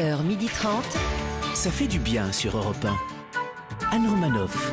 11h30. Ça fait du bien sur Europe 1. Anne Romanoff.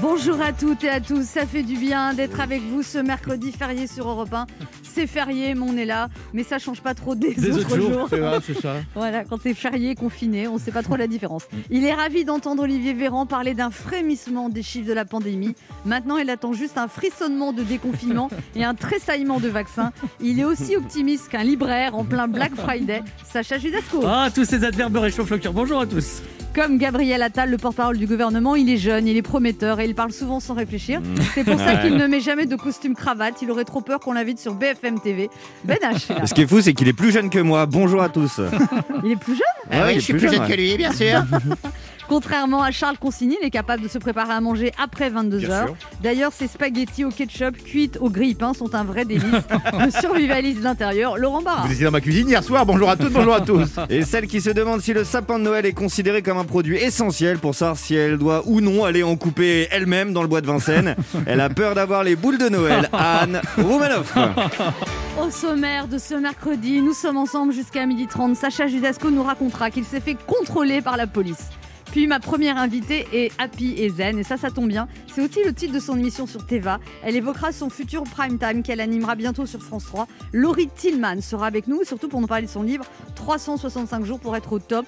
Bonjour à toutes et à tous, ça fait du bien d'être avec vous ce mercredi férié sur Europe 1. C'est férié, mais on est là, mais ça change pas trop des, Des autres, jours. c'est vrai, c'est ça. Voilà, quand t'es férié, confiné, on sait pas trop la différence. Il est ravi d'entendre Olivier Véran parler d'un frémissement des chiffres de la pandémie. Maintenant, il attend juste un frissonnement de déconfinement et un tressaillement de vaccins. Il est aussi optimiste qu'un libraire en plein Black Friday. Sacha Judasco. Ah, tous ces adverbes réchauffent le cœur. Bonjour à tous. Comme Gabriel Attal, le porte-parole du gouvernement, il est jeune, il est prometteur et il parle souvent sans réfléchir. C'est pour ça qu'il ne met jamais de costume cravate. Il aurait trop peur qu'on l'invite sur BFM TV. Ben H. Ce qui est fou, c'est qu'il est plus jeune que moi. Bonjour à tous. il est plus jeune. Ah oui, je suis plus jeune que lui, bien sûr. Contrairement à Charles Consigny, il est capable de se préparer à manger après 22 Bien heures. sûr. D'ailleurs, ses spaghettis au ketchup cuites au grille-pain sont un vrai délice. Le survivaliste d'intérieur, Laurent Barra. Vous étiez dans ma cuisine hier soir. Bonjour à toutes, bonjour à tous. Et celle qui se demande si le sapin de Noël est considéré comme un produit essentiel pour savoir si elle doit ou non aller en couper elle-même dans le bois de Vincennes. Elle a peur d'avoir les boules de Noël. Anne Roumanoff. Au sommaire de ce mercredi, nous sommes ensemble jusqu'à 12h30. Sacha Judasco nous racontera qu'il s'est fait contrôler par la police. Ma première invitée est Happy et Zen, et ça, ça tombe bien. C'est aussi le titre de son émission sur Teva. Elle évoquera son futur prime time qu'elle animera bientôt sur France 3. Laurie Tillman sera avec nous, surtout pour nous parler de son livre 365 jours pour être au top.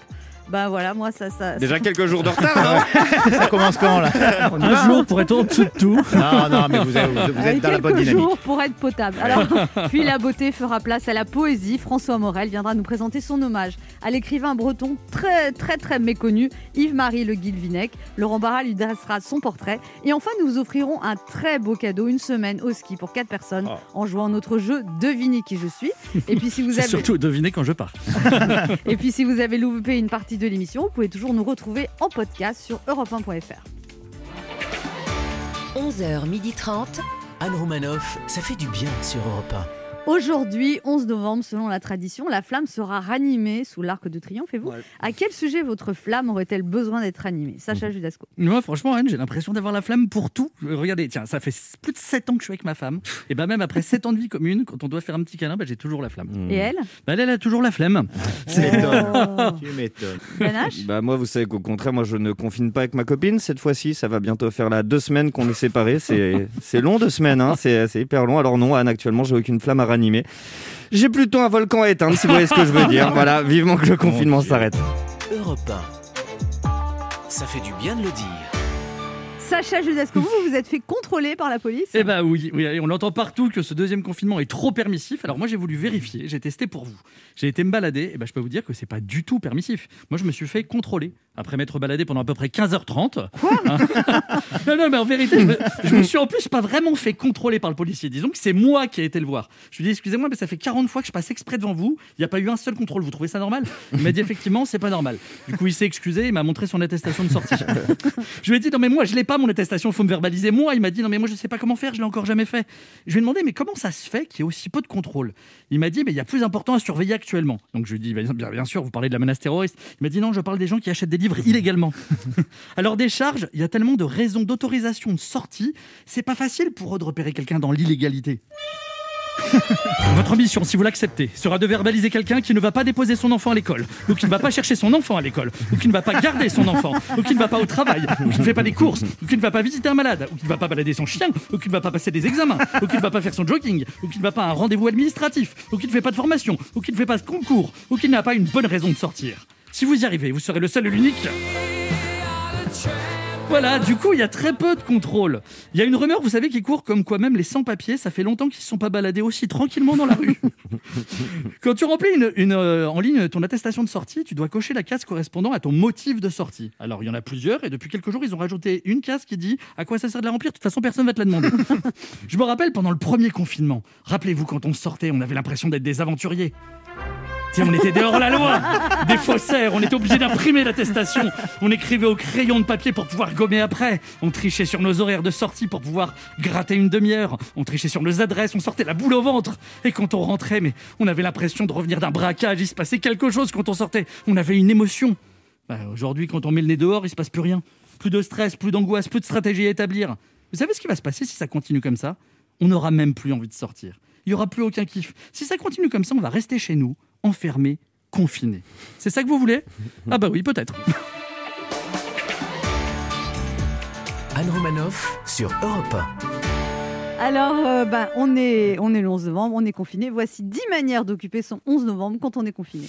Ben voilà, moi ça. ça Déjà quelques jours de retard, non Ça commence quand là Un jour pour être en dessous de tout. Non, non, mais vous êtes, vous Avec êtes dans la bonne dynamique. jours pour être potable. Alors, puis la beauté fera place à la poésie. François Morel viendra nous présenter son hommage à l'écrivain breton très très très méconnu, Yves-Marie Le Guilvinec. Laurent Barra lui dressera son portrait. Et enfin, nous vous offrirons un très beau cadeau, une semaine au ski pour quatre personnes Oh. en jouant notre jeu Devinez qui je suis. Et puis si vous avez surtout deviner quand je pars. et puis si vous avez loupé une partie de l'émission, vous pouvez toujours nous retrouver en podcast sur europe1.fr. 11h30. Anne Romanoff. Ça fait du bien sur Europe Aujourd'hui, 11 novembre, selon la tradition, la flamme sera ranimée sous l'arc de triomphe. Et vous, à quel sujet votre flamme aurait-elle besoin d'être ranimée? Sacha Judasco. Moi, franchement, Anne, j'ai l'impression d'avoir la flamme pour tout. Euh, Regardez, tiens, ça fait plus de 7 ans que je suis avec ma femme. Et ben même après 7 ans de vie commune, quand on doit faire un petit câlin, bah, j'ai toujours la flamme. Et elle? Bah, elle, elle a toujours la flemme. Tu m'étonnes. Oh. Tu m'étonnes. Ben Bah moi, vous savez qu'au contraire, moi je ne confine pas avec ma copine. Cette fois-ci, ça va bientôt faire là deux semaines qu'on est séparés. C'est c'est long deux semaines, hein. c'est c'est hyper long. Alors non, Anne, actuellement, j'ai aucune flamme à ranimer. J'ai plutôt un volcan à éteindre, si vous voyez ce que je veux dire. Voilà, vivement que le confinement s'arrête. 1. Europe 1. Ça fait du bien de le dire. Sacha Judasco, vous, vous vous êtes fait contrôler par la police Eh ben oui, oui, on entend partout que ce deuxième confinement est trop permissif. Alors moi j'ai voulu vérifier, j'ai testé pour vous. J'ai été me balader, et ben je peux vous dire que c'est pas du tout permissif. Moi je me suis fait contrôler après m'être baladé pendant à peu près 15h30. Quoi Non non mais en vérité, je me, je me suis en plus pas vraiment fait contrôler par le policier. Disons que c'est moi qui ai été le voir. Je lui ai dit excusez-moi mais ça fait 40 fois que je passe exprès devant vous, il n'y a pas eu un seul contrôle. Vous trouvez ça normal? Il m'a dit effectivement c'est pas normal. Du coup il s'est excusé, il m'a montré son attestation de sortie. Je lui ai dit non mais moi je l'ai pas mon attestation, faut me verbaliser moi. Il m'a dit non mais moi je sais pas comment faire, je l'ai encore jamais fait. Je lui ai demandé mais comment ça se fait qu'il y ait aussi peu de contrôle? Il m'a dit mais il y a plus important à surveiller actuellement. Donc je lui ai dit bien, bien sûr vous parlez de la menace terroriste. Il m'a dit non je parle des gens qui achètent des livres illégalement. Alors des charges, il y a tellement de raisons d'autorisation de sortie, c'est pas facile pour eux de repérer quelqu'un dans l'illégalité. Votre mission, si vous l'acceptez, sera de verbaliser quelqu'un qui ne va pas déposer son enfant à l'école, ou qui ne va pas chercher son enfant à l'école, ou qui ne va pas garder son enfant, ou qui ne va pas au travail, ou qui ne fait pas des courses, ou qui ne va pas visiter un malade, ou qui ne va pas balader son chien, ou qui ne va pas passer des examens, ou qui ne va pas faire son jogging, ou qui ne va pas à un rendez-vous administratif, ou qui ne fait pas de formation, ou qui ne fait pas de concours, ou qui n'a pas une bonne raison de sortir. Si vous y arrivez, vous serez le seul et l'unique. Voilà, du coup, il y a très peu de contrôle. Il y a une rumeur, vous savez, qui court comme quoi même les sans-papiers, ça fait longtemps qu'ils ne se sont pas baladés aussi tranquillement dans la rue. Quand tu remplis une, une, euh, en ligne ton attestation de sortie, tu dois cocher la case correspondant à ton motif de sortie. Alors, il y en a plusieurs, et depuis quelques jours, ils ont rajouté une case qui dit à quoi ça sert de la remplir? De toute façon, personne ne va te la demander. Je me rappelle pendant le premier confinement, rappelez-vous, quand on sortait, on avait l'impression d'être des aventuriers. On était dehors la loi, des faussaires, on était obligé d'imprimer l'attestation, on écrivait au crayon de papier pour pouvoir gommer après, on trichait sur nos horaires de sortie pour pouvoir gratter une demi-heure, on trichait sur nos adresses, on sortait la boule au ventre, et quand on rentrait, mais on avait l'impression de revenir d'un braquage, il se passait quelque chose quand on sortait, on avait une émotion. Bah, Aujourd'hui, quand on met le nez dehors, il se passe plus rien, plus de stress, plus d'angoisse, plus de stratégie à établir. Vous savez ce qui va se passer si ça continue comme ça? On n'aura même plus envie de sortir. Il n'y aura plus aucun kiff. Si ça continue comme ça, on va rester chez nous, enfermés, confinés. C'est ça que vous voulez? Ah bah oui, peut-être. Anne Romanoff sur Europe Alors, euh, bah, on, est, on est le 11 novembre, on est confiné. Voici 10 manières d'occuper son 11 novembre quand on est confiné.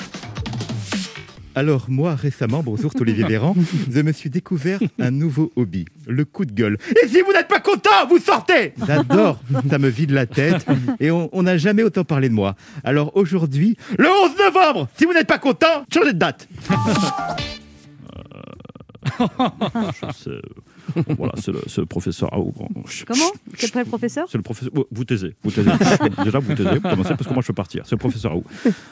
Alors moi, récemment, bonjour Olivier Véran, je me suis découvert un nouveau hobby, le coup de gueule. Et si vous n'êtes pas content, vous sortez J'adore, ça me vide la tête et on on n'a jamais autant parlé de moi. Alors aujourd'hui, le 11 novembre, si vous n'êtes pas content, changez de date voilà, c'est le, le professeur je- Comment Quel prêt professeur C'est le professeur. oh, Vous taisez, vous taisez. Déjà, vous taisez, vous commencez parce que moi je peux partir. C'est le professeur Raoult.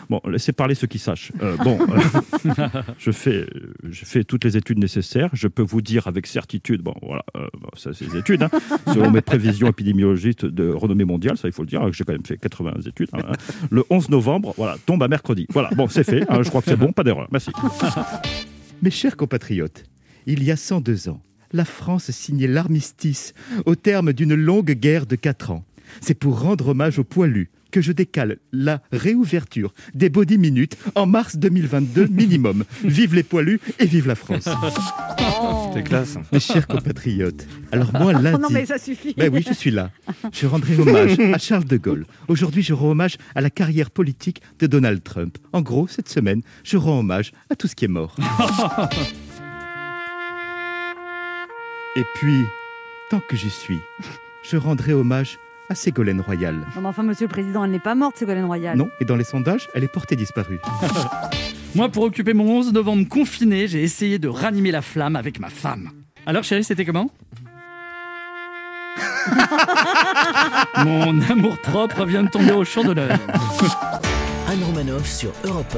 Bon, laissez parler ceux qui sachent. Euh, bon, euh, je fais, je fais toutes les études nécessaires. Je peux vous dire avec certitude, bon, voilà, euh, ça c'est des études, hein, selon mes prévisions épidémiologiques de renommée mondiale, ça il faut le dire, hein, j'ai quand même fait 80 études. hein, hein. Le 11 novembre, voilà, tombe à mercredi. Voilà, bon, c'est fait. hein, je crois que c'est bon, pas d'erreur. Merci. Mes chers compatriotes, il y a 102 ans, la France signait l'armistice au terme d'une longue guerre de 4 ans. C'est pour rendre hommage aux poilus que je décale la réouverture des body minutes en mars 2022 minimum. Vive les poilus et vive la France. Oh. C'est classe. Mes chers compatriotes, alors moi lundi... Oh non, mais ça suffit. Ben oui, je suis là. Je rendrai hommage à Charles de Gaulle. Aujourd'hui, je rends hommage à la carrière politique de Donald Trump. En gros, cette semaine, je rends hommage à tout ce qui est mort. Et puis, tant que j'y suis, je rendrai hommage à Ségolène Royal. Non, mais enfin, monsieur le président, elle n'est pas morte, Ségolène Royal. Non, et dans les sondages, elle est portée disparue. Moi, pour occuper mon 11 novembre confiné, j'ai essayé de ranimer la flamme avec ma femme. Alors, chérie, c'était comment? Mon amour propre vient de tomber au champ d'honneur. Anne Romanoff sur Europe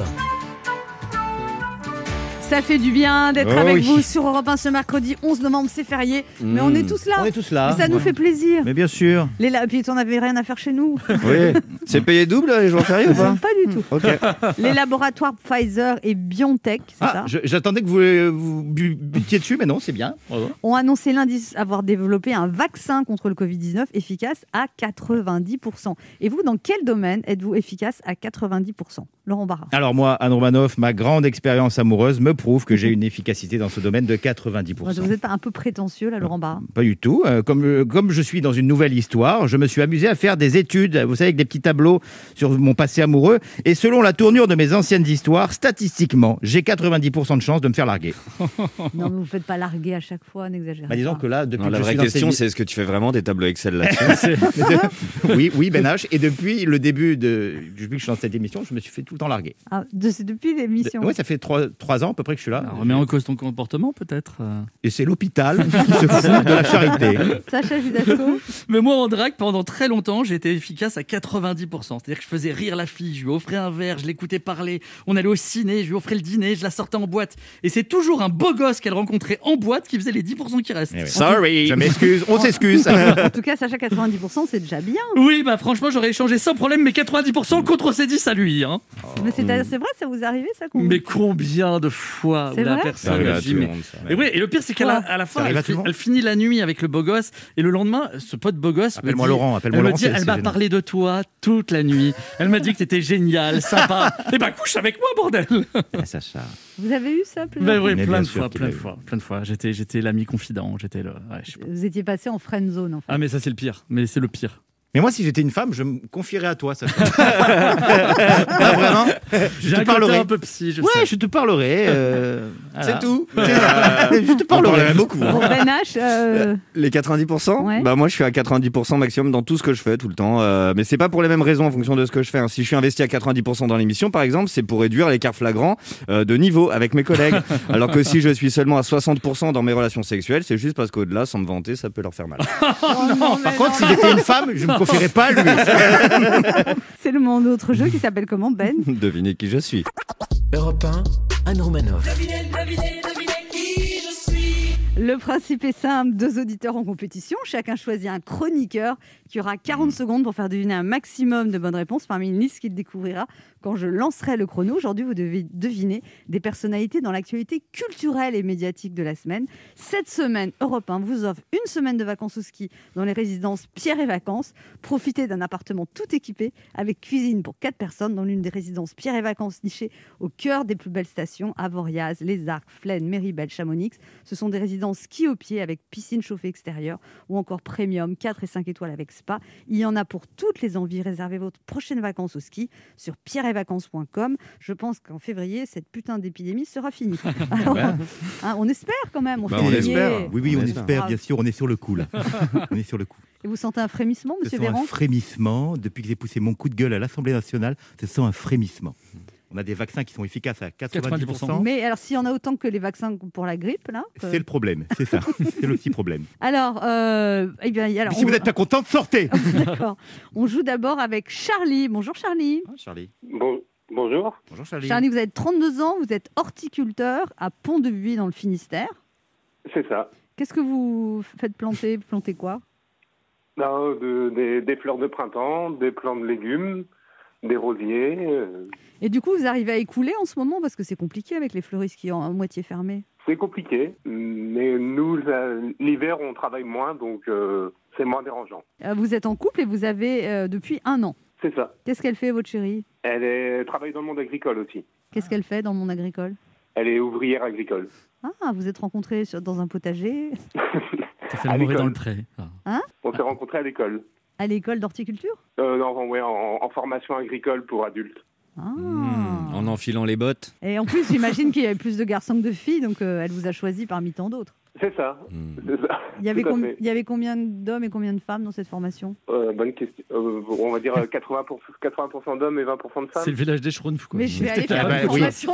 Ça fait du bien d'être Oh avec oui. vous sur Europe 1 ce mercredi 11 novembre, c'est férié. Mais on est tous là. On est tous là. Mais ça nous fait plaisir. Mais bien sûr. Les la... Puis on n'avait rien à faire chez nous. Oui. C'est payé double les jours fériés ou pas? Pas du tout. Ok. Les laboratoires Pfizer et BioNTech, c'est Ah, ça, j'attendais que vous, euh, vous butiez dessus, mais non, c'est bien. ont annoncé lundi avoir développé un vaccin contre le Covid-19 efficace à 90%. Et vous, dans quel domaine êtes-vous efficace à 90% Laurent Barra. Alors moi, Anne Romanoff, ma grande expérience amoureuse me prouve que j'ai une efficacité dans ce domaine de 90%. Vous n'êtes pas un peu prétentieux, là, Laurent Barra? Pas du tout. Euh, comme, euh, comme je suis dans une nouvelle histoire, je me suis amusé à faire des études, vous savez, avec des petits tableaux sur mon passé amoureux. Et selon la tournure de mes anciennes histoires, statistiquement, j'ai 90% de chances de me faire larguer. Non, mais vous ne faites pas larguer à chaque fois, n'exagérez Bah, disons pas. que là, depuis Non, que la je vraie suis dans question, cette- c'est est-ce que tu fais vraiment des tableaux Excel là-dessus oui, oui, Ben H. Et depuis le début de, depuis que je suis dans cette émission, je me suis fait tout le temps larguer. Ah, de- c'est depuis l'émission. Oui, ça fait trois, trois ans à peu près que je suis là. Alors, remets en cause ton comportement, peut-être euh. Et c'est l'hôpital qui se fout de la charité. Sacha Judasco Mais moi, en drague, pendant très longtemps, j'étais efficace à 90%. C'est-à-dire que je faisais rire la fille, je lui offrais un verre, je l'écoutais parler. On allait au ciné, je lui offrais le dîner, je la sortais en boîte. Et c'est toujours un beau gosse qu'elle rencontrait en boîte qui faisait les 10% qui restent. Eh oui. Sorry. Je m'excuse, on s'excuse. En tout cas, Sacha, 90%, c'est déjà bien. Oui, bah franchement, j'aurais échangé sans problème mes 90% contre ces 10 à lui. Hein. Mais c'est c'est vrai, ça vous arrive, ça Mais combien de fois la vrai personne arrive a dit, tout le mais- monde, ça. Et, oui, et le pire, c'est qu'à la, à la fin, elle, fi- finit la nuit avec le beau gosse. Et le lendemain, ce pote beau gosse. me Appelle-moi Laurent, appelle-moi Elle me Laurent, dit, elle m'a parlé de toi toute la nuit. Elle m'a dit que t'étais génial, sympa. Et bah, couche avec moi, bordel Ah, Sacha. Vous avez eu ça plusieurs fois oui, Mais plein de fois, plein de fois, plein de fois. J'étais, j'étais l'ami confident, j'étais le. ouais. Vous étiez passé en friend zone, en fait. Ah, mais ça, c'est le pire. Mais c'est le pire. Mais moi, si j'étais une femme, je me confierais à toi, Sacha. Ah, vraiment Je J'ai te un côté parlerai. un peu psy, je Ouais, sais. je te parlerai. euh, Voilà. C'est tout. je te parlerai beaucoup. Bon, Ben H, euh, Les 90% Ouais. Bah moi je suis à 90% maximum dans tout ce que je fais tout le temps. Euh, mais c'est pas pour les mêmes raisons en fonction de ce que je fais. hein. Si je suis investi à 90% dans l'émission par exemple, c'est pour réduire l'écart flagrant euh, de niveau avec mes collègues. Alors que si je suis seulement à 60% dans mes relations sexuelles, c'est juste parce qu'au-delà, sans me vanter, ça peut leur faire mal. oh Par contre, non, si j'étais une femme, je me confierais pas à lui. c'est le mon autre jeu qui s'appelle comment, Ben? Devinez qui je suis. Europe 1, Anne Romanoff. Le principe est simple, deux auditeurs en compétition, chacun choisit un chroniqueur qui aura 40 secondes pour faire deviner un maximum de bonnes réponses parmi une liste qu'il découvrira quand je lancerai le chrono. Aujourd'hui, vous devez deviner des personnalités dans l'actualité culturelle et médiatique de la semaine. Cette semaine, Europe 1 vous offre une semaine de vacances au ski dans les résidences Pierre et Vacances. Profitez d'un appartement tout équipé avec cuisine pour 4 personnes dans l'une des résidences Pierre et Vacances nichées au cœur des plus belles stations, Avoriaz, Les Arcs, Flaine, Méribel, Chamonix. Ce sont des résidences ski au pied avec piscine chauffée extérieure ou encore premium 4 et 5 étoiles avec spa. Il y en a pour toutes les envies. Réservez votre prochaine vacances au ski sur pierreetvacances.com. Je pense qu'en février, cette putain d'épidémie sera finie. Alors, hein, on espère quand même. Bah, on février. espère. Oui, oui, on, On espère, espère. bien sûr. On est sur le coup, là. on est sur le coup. Et vous sentez un frémissement, monsieur sent un Véran? frémissement. Depuis que j'ai poussé mon coup de gueule à l'Assemblée nationale, ce sent un frémissement. On a des vaccins qui sont efficaces à 90%. 90%. Mais alors, s'il y en a autant que les vaccins pour la grippe, là que- C'est le problème, c'est ça. c'est le petit problème. Alors, euh, eh bien, alors, si on- vous n'êtes pas contente, sortez D'accord. On joue d'abord avec Charlie. Bonjour Charlie. Charlie. Bon, bonjour. Bonjour Charlie. Charlie, vous avez 32 ans, vous êtes horticulteur à Pont-de-Buis dans le Finistère. C'est ça. Qu'est-ce que vous faites planter? Vous plantez quoi? Non, de- des, des fleurs de printemps, des plants de légumes, des rosiers. euh, Et du coup, vous arrivez à écouler en ce moment parce que c'est compliqué avec les fleuristes qui sont à moitié fermés. c'est compliqué, mais nous, euh, l'hiver, on travaille moins, donc euh, c'est moins dérangeant. Vous êtes en couple et vous avez euh, depuis un an. C'est ça. Qu'est-ce qu'elle fait, votre chérie? Elle est, travaille dans le monde agricole aussi. Qu'est-ce qu'elle fait dans le monde agricole? Elle est ouvrière agricole. Ah, vous êtes rencontrés sur- dans un potager, Ça fait dans l'école. le pré. Ah. On s'est rencontrés à l'école. À l'école d'horticulture? Euh, non, ouais, en, en formation agricole pour adultes. ah. Hmm, en enfilant les bottes. Et en plus, j'imagine qu'il y avait plus de garçons que de filles, donc euh, elle vous a choisi parmi tant d'autres. C'est ça. Hmm. Ça. Il y, avait il y combien d'hommes et combien de femmes dans cette formation? Euh, bonne question. Euh, on va dire euh, 80%, 80 d'hommes et 20% de femmes. C'est le village des Schtroumpfs, quoi. Mais je vais aller Ah faire bah une oui. formation.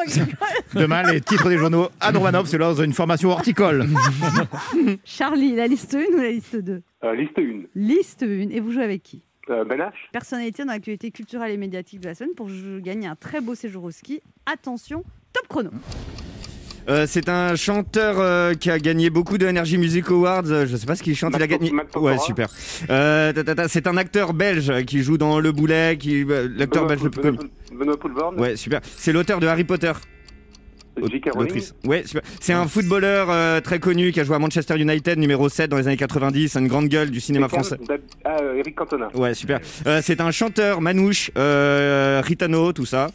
Demain, les titres des journaux à Normanov, c'est lors d'une formation horticole. Charlie, la liste 1 ou la liste 2 Euh, liste 1. Liste 1. Et vous jouez avec qui? Euh, ben H. Personnalité dans l'actualité culturelle et médiatique de la semaine pour gagner un très beau séjour au ski. Attention, top chrono. Euh, c'est un chanteur euh, qui a gagné beaucoup de Energy Music Awards. Euh, Je sais pas ce qu'il chante. Il a gagné. Matt. Ouais, super. Euh, c'est un acteur belge qui joue dans Le Boulet, qui l'acteur belge le plus connu. Benoît-. Ouais, super. C'est l'auteur de Harry Potter. Ouais. C'est un footballeur euh, très connu qui a joué à Manchester United, numéro 7 dans les années 90, une grande gueule du cinéma français. Ah, euh, Eric Cantona. Ouais, super. Euh, c'est un chanteur manouche, Ritano, tout ça.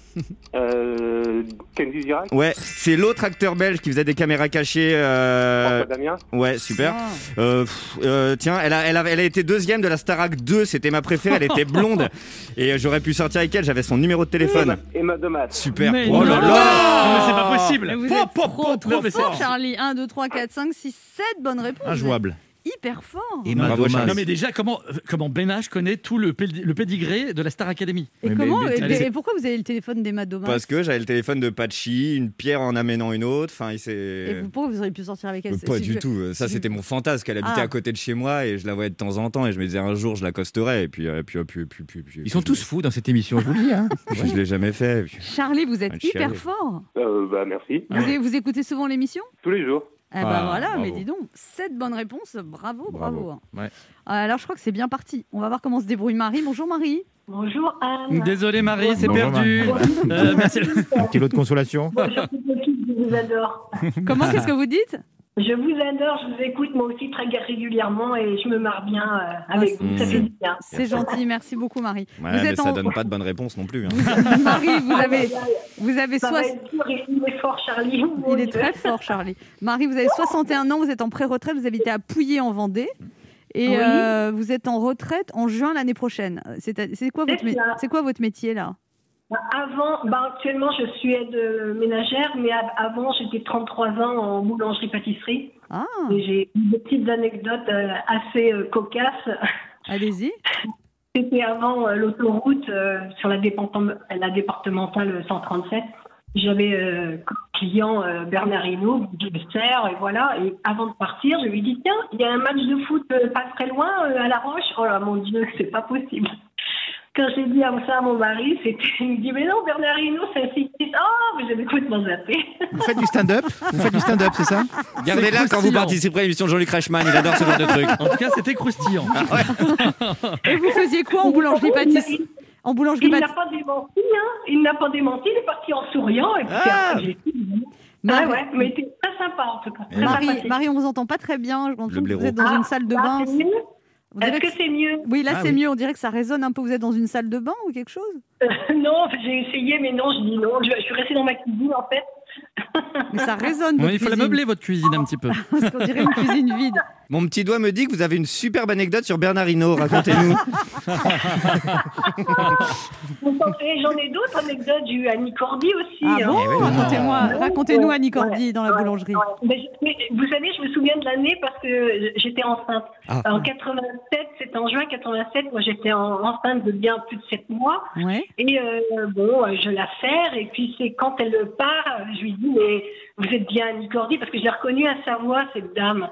Euh, Kenji Girac. Ouais, c'est l'autre acteur belge qui faisait des caméras cachées. euh, François Damien. Ouais, super. Ah. Euh, pff, euh, tiens, elle a, elle, a, elle a été deuxième de la Starac 2, c'était ma préférée, elle était blonde. Et j'aurais pu sortir avec elle, j'avais son numéro de téléphone. Emma Domas. Super. Mais Oh là là mais c'est pas possible Mais vous êtes trop, trop c'est- fort, Charlie. 1, 2, 3, 4, 5, 6, 7 bonnes réponses. Injouable. Hyper fort. Et Bravo. Non mais déjà, comment, comment Ben H connaît tout le, pédi- le pédigré de la Star Academy Et, Mais- comment mais- et, mais- et pourquoi vous avez le téléphone d'Emma Domas Parce que j'avais le téléphone de Patchy, une pierre en amenant une autre. Enfin, il Et s'est. vous, pourquoi vous auriez pu sortir avec elle Euh, Pas Si du je- tout. Ça, si- c'était mon fantasme. qu'elle habitait Ah. à côté de chez moi et je la voyais de temps en temps. Et je me disais un jour, je l'accosterai. Et puis, euh, puis, puis, puis, puis, puis- Ils sont puis- tous fous dans cette émission, je vous le dis. Hein. Moi, je l'ai jamais fait. Et puis- Charlie, vous êtes hyper fort. Euh, bah, merci. Vous écoutez souvent l'émission? Tous les jours. Eh ben Ah, voilà, mais dis donc, 7 bonnes réponses, bravo, bravo. Bravo. Ouais. Alors je crois que c'est bien parti. On va voir comment se débrouille Marie. Bonjour Marie. Bonjour Anne. Désolé Marie, c'est perdu Euh, merci. Un petit lot de consolation. Bonjour je vous adore. Comment Qu'est-ce que vous dites? Je vous adore, je vous écoute moi aussi très régulièrement et je me marre bien euh, avec vous, ça c'est- fait du bien. C'est gentil, merci beaucoup Marie. Ouais, vous mais êtes ça en... donne pas de bonnes réponses non plus. hein. Marie, vous avez, vous avez il est fort Charlie. Il est très fort, Charlie. Marie, vous avez 61 ans, vous êtes en pré-retraite, vous habitez à Pouillé en Vendée. Et Oui. euh, vous êtes en retraite en juin l'année prochaine. Quoi, votre c'est quoi votre métier là? Avant, bah, actuellement je suis aide ménagère, mais av- avant j'étais 33 ans en boulangerie-pâtisserie. Ah, Et j'ai des petites anecdotes euh, assez euh, cocasses. allez-y. C'était avant euh, l'autoroute sur la, la départementale 137. J'avais euh, client euh, Bernard Hinault, je le sers, et voilà. Et avant de partir, je lui dis tiens, il y a un match de foot pas très loin euh, à La Roche. Oh là, mon Dieu, c'est pas possible. Quand j'ai dit ça à mon mari, c'était, il me dit, mais non, Bernard Hinault, c'est un cycliste. Oh, mais j'avais complètement zappé. Vous faites du stand-up? Vous faites du stand-up, c'est ça? Gardez-la quand vous participerez à l'émission de Jean-Luc Reichmann, il adore ce genre de truc. En tout cas, c'était croustillant. Et vous faisiez quoi en boulangerie pâtisserie En boulangerie Il n'a pas démenti, hein. Il n'a pas démenti, il est parti en souriant. Et puis, Ah. après, dit, Marie, ah ouais, mais il était très sympa, en tout cas. Marie. Marie, on vous entend pas très bien. Je que vous êtes dans Ah, une salle de bain. Est-ce que que c'est mieux Oui, là Ah c'est oui. mieux. On dirait que ça résonne un peu. Vous êtes dans une salle de bain ou quelque chose? Non, j'ai essayé, mais non, je dis non. Je, je suis restée dans ma cuisine, en fait. Mais ça résonne. Il faut la meubler, votre cuisine, un petit peu. Parce qu'on dirait une cuisine vide. Mon petit doigt me dit que vous avez une superbe anecdote sur Bernard Hinault, racontez-nous. Vous pensez, J'en ai d'autres anecdotes. J'ai eu Annie Cordy aussi. Ah hein. bon Eh oui, Racontez-moi, Ouais. racontez-nous. Annie Cordy dans la Ouais. boulangerie. Ouais. Mais je- mais vous savez, je me souviens de l'année parce que j'étais enceinte. Ah. En 87, c'était en juin 87, moi j'étais en- enceinte de bien plus de 7 mois. Ouais. Et euh, bon, euh, je la serre, et puis c'est quand elle part, je lui dis, mais vous êtes bien Annie Cordy, parce que je l'ai reconnue à sa voix, cette dame.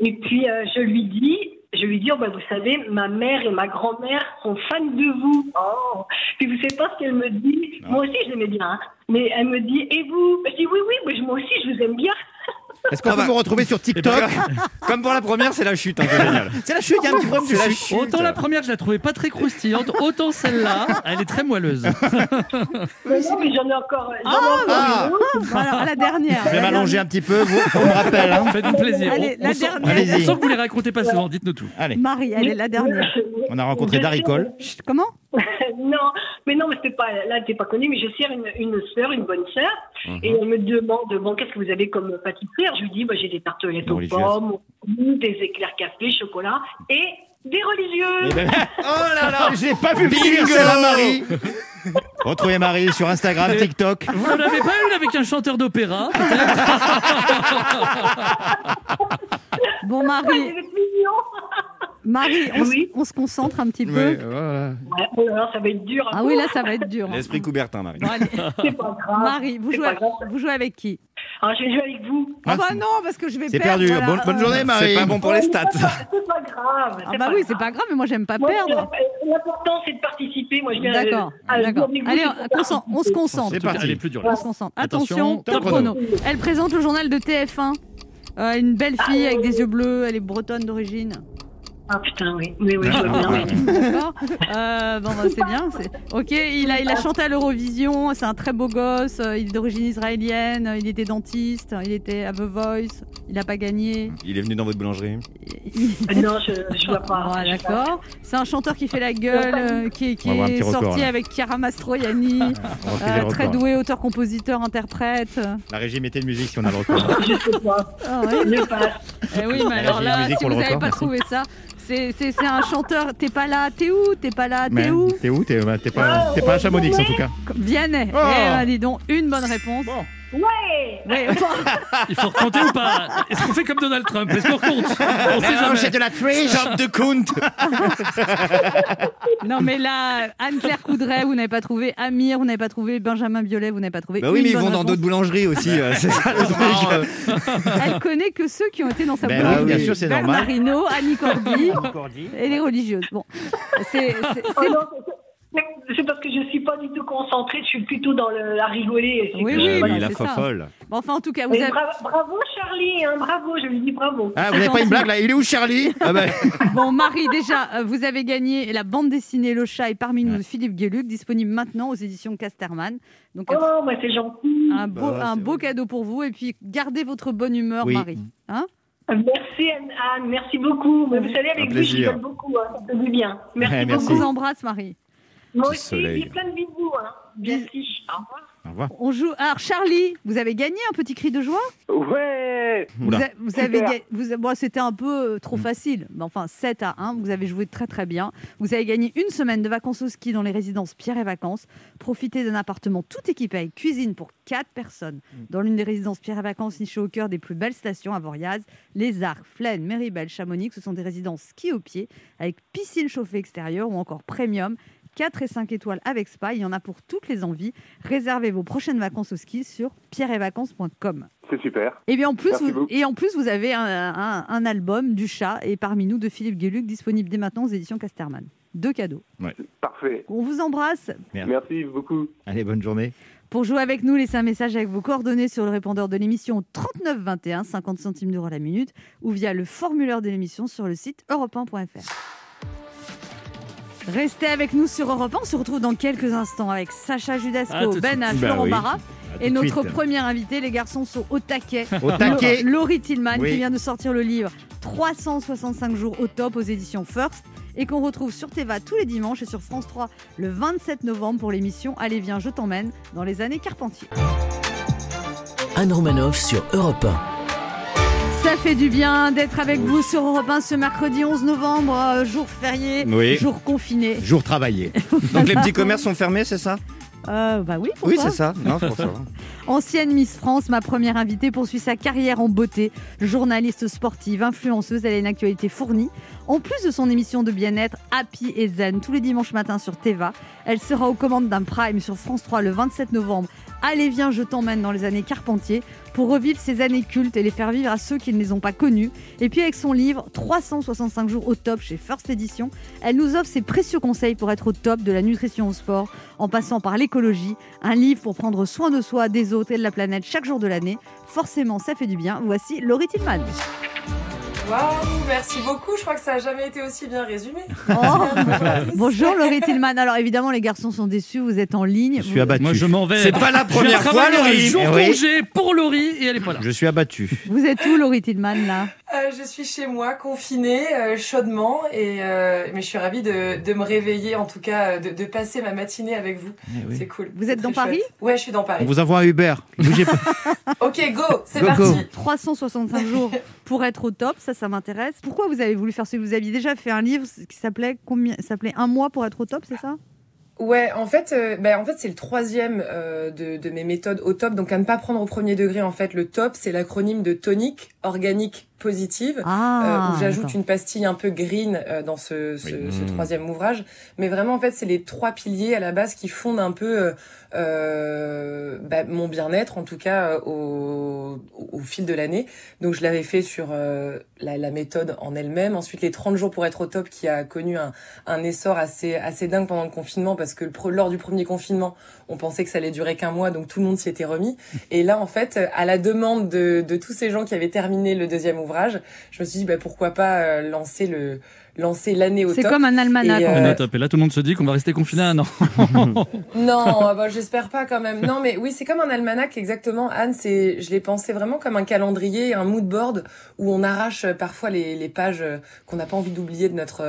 Et puis euh, je lui dis, je lui dis, oh, ben, vous savez, ma mère et ma grand-mère sont fans de vous. Oh. Puis vous savez pas ce qu'elle me dit? Moi aussi, je l'aimais bien. hein. Mais elle me dit, et vous? Je dis, oui, oui, mais moi aussi, je vous aime bien. Est-ce qu'on Ah peut bah. vous retrouver sur TikTok Comme pour la première, c'est la chute, hein, c'est la chute, il y a un petit problème de chute. chute. Autant la première, je la trouvais pas très croustillante, autant celle-là, elle est très moelleuse. Mais non, mais j'en ai encore, j'en ai encore ah. une autre. Voilà, la dernière. Je vais m'allonger un petit peu, vous, on me rappelle. Hein. Faites-vous plaisir. Allez, on, la dernière. On sent que vous les racontez pas souvent, dites-nous tout. Allez. Marie, elle est la dernière. on a rencontré Je Darry sais- Cole. Chut, Comment? Non, mais non, mais c'était pas là, t'es pas connu, mais je sers une, une sœur, une bonne sœur, Mhm. et elle me demande bon, qu'est-ce que vous avez comme pâtisserie? Je lui dis bah, j'ai des tartelettes aux pommes, des éclairs café, chocolat et des religieuses. Eh ben, Oh là là J'ai pas vu venir Bingo celle-là, Marie. Retrouvez Marie sur Instagram, TikTok. Vous n'en avez pas une avec un chanteur d'opéra Bon, Marie, mignon. Marie, on, s- Oui. on se concentre un petit peu. Ouais, voilà. Ouais, oh ça va être dur. Ah oui, là, ça va être dur. hein. L'esprit Coubertin, Marie. Bon. C'est pas grave. Marie, vous C'est jouez, pas grave. vous jouez avec qui? Alors, je vais jouer avec vous. Ah bah non, parce que je vais C'est perdre. perdu. voilà. Bonne, bonne journée, Marie. C'est pas bon pour les stats. C'est pas, c'est pas grave. Ah bah oui, c'est pas grave, mais moi j'aime pas Moi, perdre. L'important, c'est de participer. Moi, je viens D'accord, euh, d'accord. avec Allez, c'est on, se concentre. C'est parti. Elle est plus dure. On se concentre. Attention, top chrono. Elle présente le journal de TF1. Euh, une belle fille avec des yeux bleus, elle est bretonne d'origine. Ah putain, oui. Oui, oui, je veux bien. oui. D'accord Euh, Bon, bah, c'est bien. c'est- Ok, il a, il a chanté à l'Eurovision, c'est un très beau gosse, euh, il est d'origine israélienne, euh, il était dentiste, il était à The Voice, il n'a pas gagné. Il est venu dans votre boulangerie. Il- Non, je, je vois pas. Ah, Je vois pas. d'accord. C'est un chanteur qui fait la gueule, euh, qui, qui On va voir un est petit record, sorti là. avec Chiara Mastroianni. On va friser Euh, le très record. doué, auteur, compositeur, interprète. La régie mettez de musique si on a le record. Je sais pas. Ah. Je passe. Eh oui, mais La alors régie, là, musique si pour vous le n'avez record, pas merci. trouvé ça, c'est un chanteur. T'es pas là, t'es où? T'es pas là, t'es où? T'es où? T'es bah, t'es pas, t'es pas à Chamonix en tout cas. Vianney. Oh. Eh ben, dis donc, une bonne réponse. Bon. Ouais Il faut recompter ou pas Est-ce qu'on fait comme Donald Trump Est-ce qu'on compte On sait jamais. de la triche. De Kunt non, mais là, Anne-Claire Coudray, vous n'avez pas trouvé. Amir, vous n'avez pas trouvé. Benjamin Biolay, vous n'avez pas trouvé. Bah oui, Une mais ils bonne vont dans réponse. d'autres boulangeries aussi. euh, c'est ça le truc. Elle connaît que ceux qui ont été dans sa Ben boulangerie. oui, bien sûr, c'est normal. Bernardino, Annie Cordy et les religieuses. Bon, c'est c'est- Oh c'est- non, c'est- C'est parce que je suis pas du tout concentrée, je suis plutôt dans le, la rigoler. Oui, oui, Ah voilà, la fofolle. Bon, enfin, en tout cas, vous Et avez. bra- bravo Charlie, hein, bravo, je lui dis bravo. Ah, vous n'avez pas une blague là Il est où Charlie? Ah bah, Bon, Marie, déjà, euh, vous avez gagné la bande dessinée Le Chat est parmi nous de Philippe Gueluc, disponible maintenant aux éditions Casterman. Donc, un, Oh, mais c'est gentil. un beau, Bah, un beau cadeau pour vous. Et puis, gardez votre bonne humeur, Oui. Marie. Hein? Merci Anne, merci beaucoup. Vous savez, avec vous, je rigole beaucoup, hein, ça fait du bien. Merci Ouais, On merci. beaucoup. vous embrasse, Marie. Moi aussi, soleil. et plein de bisous. Hein. Merci. Au revoir. au revoir. On joue. Alors, Charlie, vous avez gagné un petit cri de joie? Ouais Vous, a- vous avez ga- vous bon, C'était un peu euh, trop Mm. facile. Mais enfin, 7 à 1. Vous avez joué très très bien. Vous avez gagné une semaine de vacances au ski dans les résidences Pierre et Vacances. Profitez d'un appartement tout équipé avec cuisine pour 4 personnes Mm. dans l'une des résidences Pierre et Vacances nichées au cœur des plus belles stations à Voriaz, Les Arcs, Flaine, Méribel, Chamonix. Ce sont des résidences ski au pied avec piscine chauffée extérieure ou encore premium. 4 et 5 étoiles avec spa, il y en a pour toutes les envies. Réservez vos prochaines vacances au ski sur pierreetvacances.com. C'est super. Et bien en plus, Merci vous, beaucoup. et en plus, vous avez un, un- un album du chat et parmi nous de Philippe Gueluc disponible dès maintenant aux éditions Casterman. deux cadeaux. Parfait. On vous embrasse. Merci beaucoup. Allez, bonne journée. Pour jouer avec nous, laissez un message avec vos coordonnées sur le répondeur de l'émission 3921, 50 centimes d'euros la minute, ou via le formulaire de l'émission sur le site europe1.fr. Restez avec nous sur Europe 1. On se retrouve dans quelques instants avec Sacha Judasco, de Ben H, Bah Laurent. Barra. À Et notre suite. premier invité, les garçons sont au taquet. Au taquet. Laurie Tillman Oui. qui vient de sortir le livre 365 jours au top aux éditions First et qu'on retrouve sur Teva tous les dimanches et sur France 3 le 27 novembre pour l'émission Allez viens je t'emmène dans les années Carpentier. Anne Romanoff sur Europe 1. Ça fait du bien d'être avec vous sur Europe 1 ce mercredi 11 novembre, euh, jour férié, Oui. jour confiné. Jour travaillé. Donc les petits commerces sont fermés, c'est ça? Euh, bah oui, Oui, c'est ça. Non, pour ça. Ancienne Miss France, ma première invitée poursuit sa carrière en beauté. Journaliste sportive, influenceuse, elle a une actualité fournie. En plus de son émission de bien-être Happy et Zen tous les dimanches matins sur Teva, elle sera aux commandes d'un prime sur France 3 le 27 novembre. Allez viens, je t'emmène dans les années Carpentier pour revivre ces années cultes et les faire vivre à ceux qui ne les ont pas connues. Et puis avec son livre 365 jours au top chez First Edition, elle nous offre ses précieux conseils pour être au top de la nutrition au sport, en passant par l'écologie, un livre pour prendre soin de soi, des autres et de la planète chaque jour de l'année. Forcément, ça fait du bien. Voici Laurie Tillman. Waouh, merci beaucoup. Je crois que ça n'a jamais été aussi bien résumé. Oh. Bonjour Laurie Tillman. Alors évidemment, les garçons sont déçus, vous êtes en ligne. Je suis Vous- abattu. Moi, je m'en vais. C'est pas la Je première fois, travaille un Laurie. jour Eh oui. congé pour Laurie et elle est pas là. Je suis abattu. Vous êtes où Laurie Tillman là? Euh, je suis chez moi, confinée, euh, chaudement, et euh, mais je suis ravie de, de me réveiller, en tout cas, de, de passer ma matinée avec vous. Eh oui. C'est cool. Vous êtes dans Paris? Ouais, je suis dans On Paris. vous envoie un Uber. Bougez pas. Ok, go, c'est parti. go. 365 jours pour être au top, ça, ça m'intéresse. Pourquoi vous avez voulu faire ce Vous aviez déjà fait un livre qui s'appelait combien s'appelait Un mois pour être au top, c'est ça? Ouais, en fait, euh, bah, en fait, c'est le troisième euh, de, de mes méthodes au top. Donc, à ne pas prendre au premier degré, en fait, le top, c'est l'acronyme de tonique organique positive. Ah euh, où j'ajoute une pastille un peu green euh, dans ce, ce, Oui. ce Mmh. troisième ouvrage. Mais vraiment, en fait, c'est les trois piliers à la base qui fondent un peu euh, euh, bah, mon bien-être, en tout cas euh, au, au fil de l'année. Donc, je l'avais fait sur euh, la, la méthode en elle-même. Ensuite, les 30 jours pour être au top, qui a connu un, un essor assez, assez dingue pendant le confinement, parce que le, lors du premier confinement, on pensait que ça allait durer qu'un mois, donc tout le monde s'y était remis. Et là, en fait, à la demande de, tous ces gens qui avaient terminé le deuxième ouvrage, je me suis dit, bah, pourquoi pas euh, lancer le lancer l'année au C'est top. comme un almanach. Et, euh, top. Et là, tout le monde se dit qu'on va rester confiné un an. Non, ah bah, j'espère pas quand même. Non, mais oui, c'est comme un almanach exactement. Anne, c'est, je l'ai pensé vraiment comme un calendrier, un mood board où on arrache euh, parfois les, les pages euh, qu'on n'a pas envie d'oublier de notre,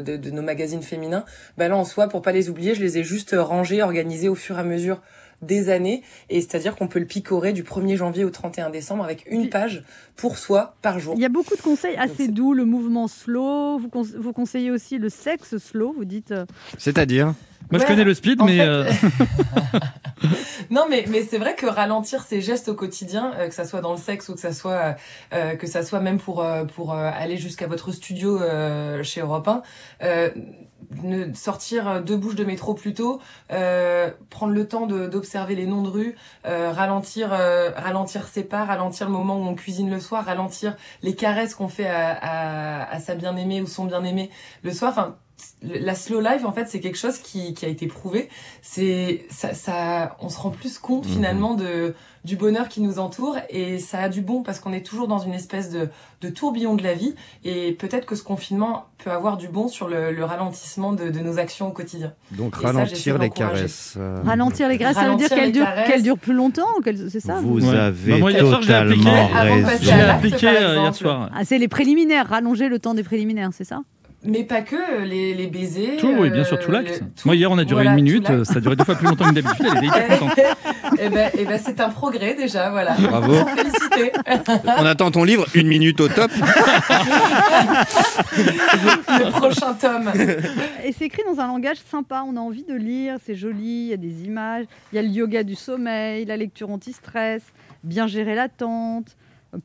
de, de nos magazines féminins. Bah là, en soi, pour pas les oublier, je les ai juste rangés, organisés au fur et à mesure des années. Et c'est-à-dire qu'on peut le picorer du 1er janvier au 31 décembre avec une page pour soi par jour. Il y a beaucoup de conseils assez doux, le mouvement slow. Vous, conse- vous conseillez aussi le sexe slow. Vous dites euh, C'est-à-dire? Moi, je connais le speed, mais fait- euh, Non, mais, mais c'est vrai que ralentir ces gestes au quotidien, euh, que ça soit dans le sexe ou que ça soit, euh, que ça soit même pour, euh, pour euh, aller jusqu'à votre studio euh, chez Europe 1, euh, ne sortir deux bouches de métro plus tôt, euh, prendre le temps d'observer les noms de rue, euh, ralentir, euh, ralentir ses pas, ralentir le moment où on cuisine le soir, ralentir les caresses qu'on fait à, à, à sa bien-aimée ou son bien-aimé le soir. Enfin, la slow life, en fait, c'est quelque chose qui, qui a été prouvé. C'est ça, ça, on se rend plus compte Mhm. finalement de du bonheur qui nous entoure et ça a du bon parce qu'on est toujours dans une espèce de, de tourbillon de la vie et peut-être que ce confinement peut avoir du bon sur le, le ralentissement de, de nos actions au quotidien. Donc Et ça, j'essaie ralentir les caresses. euh, ralentir les graisses, ça veut dire Ralentir qu'elles les durent caresses. qu'elles durent plus longtemps ou qu'elles- C'est ça Vous Ouais. avez Bah, moi, hier soir, je l'ai appliqué. totalement raison. l'acte, appliqué euh, hier soir. Ah, c'est les préliminaires, rallonger le temps des préliminaires, c'est ça? Mais pas que les, les baisers. Tout, oui, bien euh, sûr, tout l'acte. le- tout. Moi, hier, on a duré Voilà, une minute. l'acte. euh, Ça a duré deux fois plus longtemps que d'habitude. Elle était hyper contente. Eh ben, eh ben, c'est un progrès déjà, voilà. Bravo. Félicité. On attend ton livre, une minute au top. Le prochain tome. Et c'est écrit dans un langage sympa, on a envie de lire, c'est joli, il y a des images, il y a le yoga du sommeil, la lecture anti-stress, bien gérer l'attente,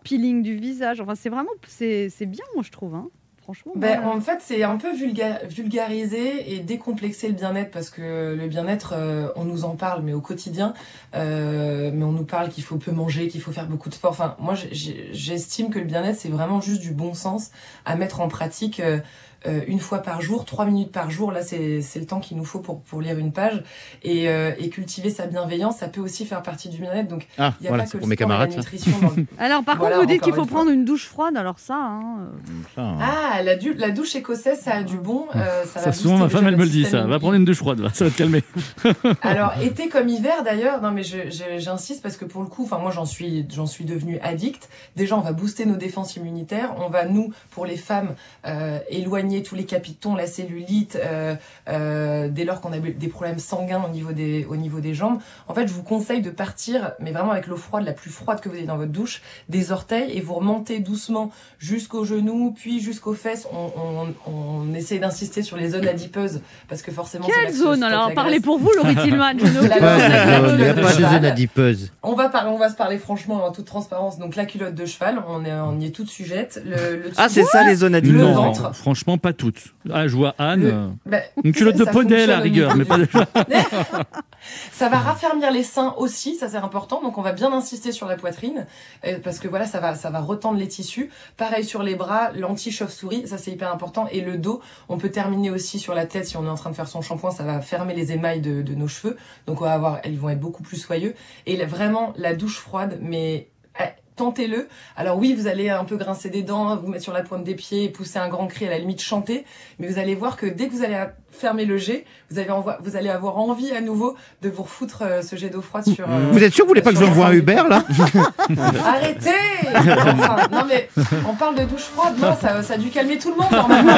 peeling du visage. Enfin, c'est vraiment, c'est c'est bien, moi, je trouve. hein. Franchement. Ben, en fait, c'est un peu vulga- vulgariser et décomplexer le bien-être parce que le bien-être, euh, on nous en parle, mais au quotidien, euh, mais on nous parle qu'il faut peu manger, qu'il faut faire beaucoup de sport. Enfin, moi, j'estime que le bien-être, c'est vraiment juste du bon sens à mettre en pratique. euh, euh, une fois par jour, trois minutes par jour. Là, c'est c'est le temps qu'il nous faut pour pour lire une page et, euh, et cultiver sa bienveillance. Ça peut aussi faire partie du bien-être. Donc Ah, il y a voilà, pas que c'est le pour mes sport et la camarades. ça. nutrition dans le- Alors, par Voilà, contre, vous dites qu'il faut prendre une douche froide. Alors, ça, hein, Ça, hein. Ah, la, du- la douche écossaise, ça a du bon. euh, ça, Ça, va souvent, ma femme, elle me le dit, ça. Va prendre une douche froide, ça va te calmer. Alors été comme hiver d'ailleurs, non mais j'insiste parce que pour le coup, enfin moi j'en suis j'en suis devenue addict. Déjà on va booster nos défenses immunitaires, on va nous pour les femmes euh, tous les capitons, la cellulite, euh, euh, dès lors qu'on a des problèmes sanguins au niveau des au niveau des jambes. En fait je vous conseille de partir, mais vraiment avec l'eau froide la plus froide que vous ayez dans votre douche, des orteils et vous remontez doucement jusqu'aux genoux, puis jusqu'aux fesses. On, on, on essaie d'insister sur les zones adipeuses parce que forcément quelle zone alors Parlez pour vous, Laurie Tillman. Il n'y a pas de zone adipeuse. On va, on va se parler franchement en toute transparence. Donc la culotte de cheval, on, est, on y est toute sujette. Le, le Ah, c'est ça les zones adipeuses. franchement, pas toutes. Ah, je vois Anne. Le- Bah, Une culotte ça- de poney à la rigueur, mais pas de... Ça va raffermir les seins aussi, ça c'est important. Donc on va bien insister sur la poitrine euh, parce que voilà, ça va, ça va retendre les tissus. Pareil sur les bras, l'anti-chauve-souris, ça c'est hyper important. Et le dos, on peut terminer aussi sur la tête si on est en train de faire son shampoing, ça va fermer les émails de, de nos cheveux. Donc on va avoir, ils vont être beaucoup plus soyeux. Et là, vraiment la douche froide, mais euh, tentez-le. Alors oui, vous allez un peu grincer des dents, vous mettre sur la pointe des pieds, pousser un grand cri, à la limite chanter, mais vous allez voir que dès que vous allez fermer le jet, vous, avez envoi- vous allez avoir envie à nouveau de vous refoutre euh, ce jet d'eau froide sur... euh, Vous êtes sûr que vous voulez pas que je sur vous envoie un Uber là Arrêtez Enfin, Non mais, on parle de douche froide, non, ça, ça a dû calmer tout le monde normalement.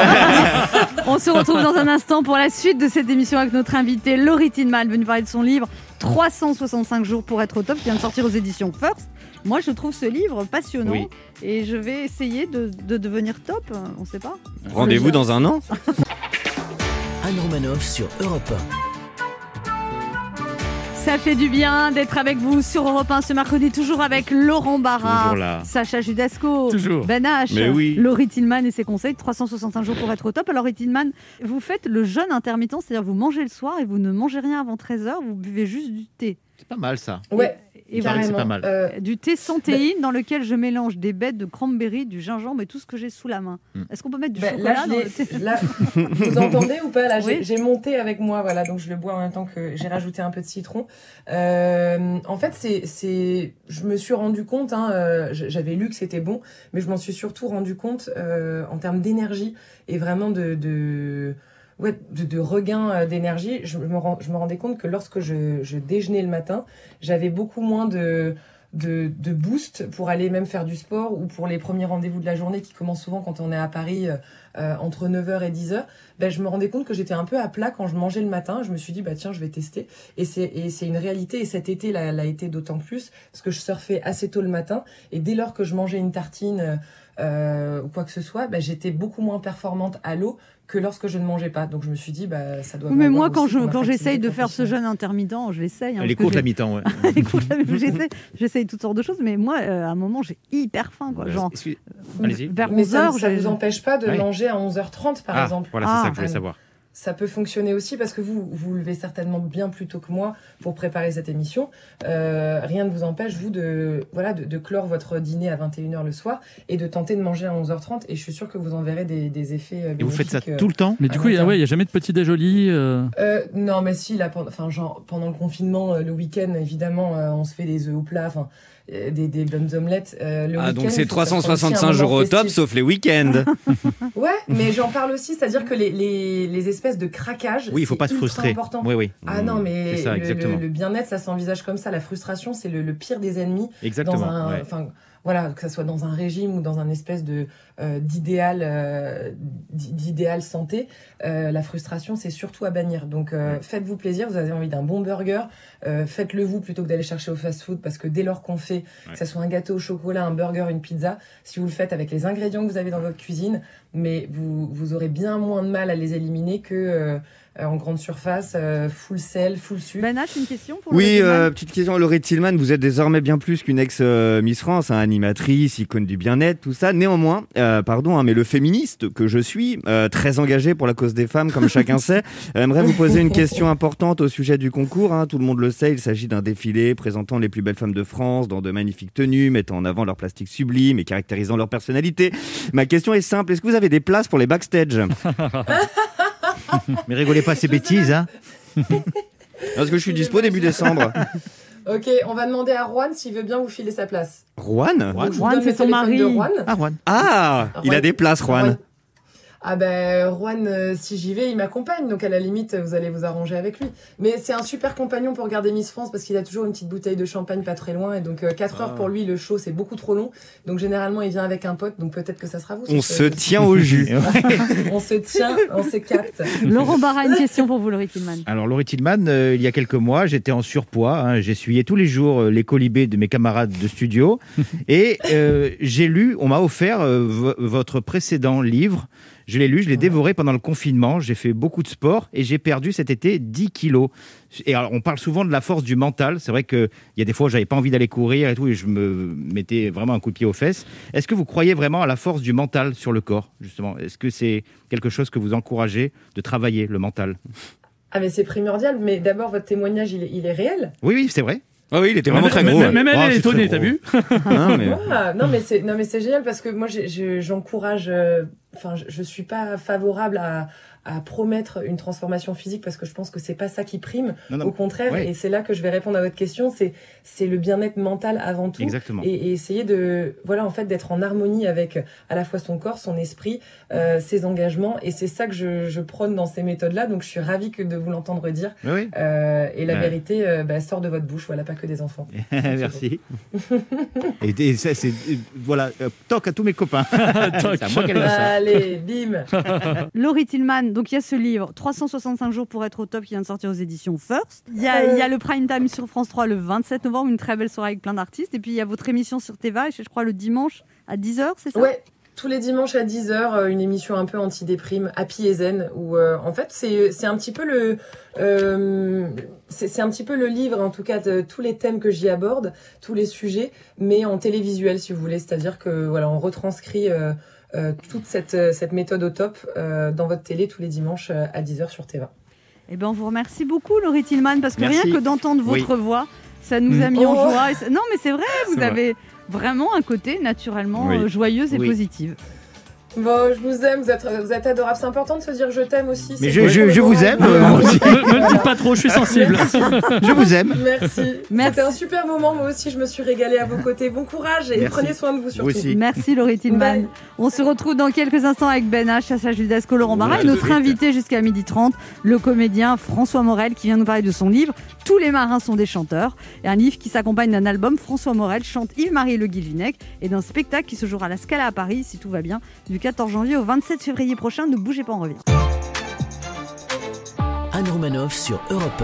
On se retrouve dans un instant pour la suite de cette émission avec notre invitée Laurie Tinman, venue parler de son livre 365 jours pour être au top, qui vient de sortir aux éditions First. Moi, je trouve ce livre passionnant Oui. et je vais essayer de, de devenir top. On ne sait pas. Rendez-vous dans un an. Anne Romanoff sur Europe Ça fait du bien d'être avec vous sur Europe 1 ce mercredi, toujours avec Laurent Barra. Sacha Judasco, Toujours. Ben H, oui. Laurie Tillman et ses conseils, 365 jours pour être au top. Alors, Laurie Tillman, vous faites le jeûne intermittent, c'est-à-dire vous mangez le soir et vous ne mangez rien avant 13h, vous buvez juste du thé. C'est pas mal ça. Ouais, Et c'est pas mal. Euh, Du thé sans théine dans lequel je mélange des bêtes de cranberry, du gingembre et tout ce que j'ai sous la main. Hmm. Est-ce qu'on peut mettre du bah, chocolat là, je dans l'ai- le thé là, vous entendez ou pas? Là, j'ai Oui. j'ai monté avec moi, voilà, donc je le bois en même temps que j'ai rajouté un peu de citron. Euh, en fait, c'est, c'est, je me suis rendu compte, hein, euh, j'avais lu que c'était bon, mais je m'en suis surtout rendu compte euh, en termes d'énergie et vraiment de, de ouais, de, regain euh, d'énergie. Je me, je me rendais compte que lorsque je, je déjeunais le matin, j'avais beaucoup moins de de, boost pour aller même faire du sport ou pour les premiers rendez-vous de la journée qui commencent souvent quand on est à Paris euh, euh, entre 9h et 10h, ben, je me rendais compte que j'étais un peu à plat quand je mangeais le matin. Je me suis dit, bah tiens, je vais tester. Et c'est, une réalité. Et cet été l'a, été d'autant plus parce que je surfais assez tôt le matin. Et dès lors que je mangeais une tartine ou quoi que ce soit, ben, j'étais beaucoup moins performante à l'eau que lorsque je ne mangeais pas. Donc je me suis dit, bah, ça doit Oui, mais moi, quand je j'essaye de faire ce jeûne intermittent, je l'essaye. hein, Elle est courte la mi-temps. Ouais. j'essaye toutes sortes de choses, mais moi, euh, à un moment, j'ai hyper faim, quoi. Genre, Excuse- Allez-y. vers Mais 11 ça, ça vous empêche pas de Ouais. manger à 11h30 par Ah, exemple. voilà, c'est Ah. ça que je voulais Ah, savoir. Ça peut fonctionner aussi parce que vous vous levez certainement bien plus tôt que moi pour préparer cette émission. Euh, rien ne vous empêche vous de voilà de, de clore votre dîner à 21h le soir et de tenter de manger à 11h30 et je suis sûre que vous en verrez des, des effets. euh, Et vous faites ça euh. tout le temps Mais du coup, il n'y a, ouais, il y a jamais de petit déjoli. euh, Euh, non, mais si, là, pendant, enfin, genre, pendant le confinement, le week-end, évidemment, euh, on se fait des œufs au plat, enfin, des, des bonnes omelettes. euh, le Ah, donc c'est il faut que ça soit aussi 365 un jours au top, sauf les week-ends. Ouais, mais j'en parle aussi, c'est-à-dire que les, les, les espèces de craquage. Oui, il faut pas se frustrer. important. Oui, oui. Ah non, mais ça, le- exactement. le, le bien-être, ça s'envisage comme ça. La frustration, c'est le, le pire des ennemis. Exactement. Dans un, ouais. Voilà, que ça soit dans un régime ou dans un espèce de euh, d'idéal, euh, d'i- d'idéal santé, euh, la frustration, c'est surtout à bannir. Donc, euh, faites-vous plaisir. Vous avez envie d'un bon burger, euh, faites-le vous plutôt que d'aller chercher au fast-food, parce que dès lors qu'on fait, que ça soit un gâteau au chocolat, un burger, une pizza, si vous le faites avec les ingrédients que vous avez dans votre cuisine, mais vous, vous aurez bien moins de mal à les éliminer que en grande surface, euh, full sel, full sucre. Ben H, une question pour Oui, euh, petite question, Laurie Tillman, vous êtes désormais bien plus qu'une ex-Miss France, hein, animatrice, icône du bien-être, tout ça. Néanmoins, euh, pardon, hein, mais le féministe que je suis, euh, très engagé pour la cause des femmes, comme chacun sait, aimerait vous poser une question importante au sujet du concours. hein. Tout le monde le sait, il s'agit d'un défilé présentant les plus belles femmes de France dans de magnifiques tenues, mettant en avant leur plastique sublime et caractérisant leur personnalité. Ma question est simple, est-ce que vous avez des places pour les backstage? Mais rigolez pas ces bêtises, hein. Parce que je suis dispo début décembre. Ok, on va demander à Juan s'il veut bien vous filer sa place. Juan Donc, je vous Juan, donne c'est le son téléphone mari. de Juan. Ah, Juan. Ah, il a des places, Juan. Ah ben Juan, euh, si j'y vais, il m'accompagne, donc à la limite, vous allez vous arranger avec lui. Mais c'est un super compagnon pour regarder Miss France parce qu'il a toujours une petite bouteille de champagne pas très loin, et donc 4 Ah. heures pour lui, le show c'est beaucoup trop long. Donc généralement il vient avec un pote, donc peut-être que ça sera vous. On ce- se tient au jus. on se tient, on se capte. Laurent Barra, une question pour vous, Laurie Tillman. Alors, Laurie Tillman, euh, il y a quelques mois, j'étais en surpoids. hein, J'essuyais tous les jours euh, les colibés de mes camarades de studio. et euh, j'ai lu, on m'a offert euh, vo- votre précédent livre. Je l'ai lu, je l'ai dévoré pendant le confinement. J'ai fait beaucoup de sport et j'ai perdu cet été 10 kilos. Et alors, on parle souvent de la force du mental. C'est vrai qu'il y a des fois où j'avais pas envie d'aller courir et tout, et je me mettais vraiment un coup de pied aux fesses. Est-ce que vous croyez vraiment à la force du mental sur le corps, justement? Est-ce que c'est quelque chose que vous encouragez de travailler, le mental? Ah mais c'est primordial, mais d'abord votre témoignage il est, il est réel. Oui, oui, c'est vrai. Ah oui, il était vraiment Même- très gros. Même, ouais. elle Oh, est étonnée, t'as vu mais- Ah, non mais c'est non mais c'est génial parce que moi j'encourage euh, enfin je, je suis pas favorable à, à promettre une transformation physique parce que je pense que c'est pas ça qui prime Non, non, au contraire ouais. et c'est là que je vais répondre à votre question c'est c'est le bien-être mental avant tout Exactement. et, et essayer de voilà en fait d'être en harmonie avec à la fois son corps son esprit euh, ses engagements et c'est ça que je, je prône dans ces méthodes là donc je suis ravie que de vous l'entendre dire Oui. Euh, et la Ouais. vérité euh, bah, sort de votre bouche voilà pas que des enfants Merci. et, et ça, c'est voilà, euh, toc à tous mes copains. allez bim Laurie Tillman, donc il y a ce livre, 365 jours pour être au top, qui vient de sortir aux éditions First. Il y a, il y a le prime time sur France 3 le 27 novembre, une très belle soirée avec plein d'artistes. Et puis il y a votre émission sur Teva, je crois le dimanche à 10h, c'est ça? Ouais, tous les dimanches à 10h, une émission un peu anti-déprime, Happy et Zen, où euh, en fait c'est c'est un petit peu le euh, c'est un petit peu le livre en tout cas de tous les thèmes que j'y aborde, tous les sujets, mais en télévisuel si vous voulez, c'est-à-dire que voilà on retranscrit euh, euh, toute cette euh, cette méthode au top euh, dans votre télé tous les dimanches euh, à 10h sur Teva. Eh ben, on vous remercie beaucoup, Laurie Tillman, parce que Merci. rien que d'entendre Oui. votre voix, ça nous a mis en Oh. joie. Et ça- Non, mais c'est vrai, vous vrai. avez vraiment un côté naturellement Oui. euh, joyeuse et Oui. positive. Bon, je vous aime, vous êtes vous êtes adorable, c'est important de se dire je t'aime aussi. Mais je, vous aime, euh, aussi. me, me le dites pas trop, je suis sensible. Je vous aime. Merci. Merci. C'était un super moment. Moi aussi, je me suis régalée à vos côtés. Bon courage et Merci. prenez soin de vous surtout. Vous aussi. Merci Laurie Tillman. Bye. On se retrouve dans quelques instants avec Ben H, Chacha Judasco, Laurent Barra Ouais, et notre invité jusqu'à 12h30, le comédien François Morel qui vient nous parler de son livre Tous les marins sont des chanteurs. Et un livre qui s'accompagne d'un album François Morel chante Yves-Marie Le Guilvinec et d'un spectacle qui se jouera à la Scala à Paris si tout va bien du 14 janvier au 27 février prochain. Ne bougez pas, on revient. Anne Romanoff sur Europe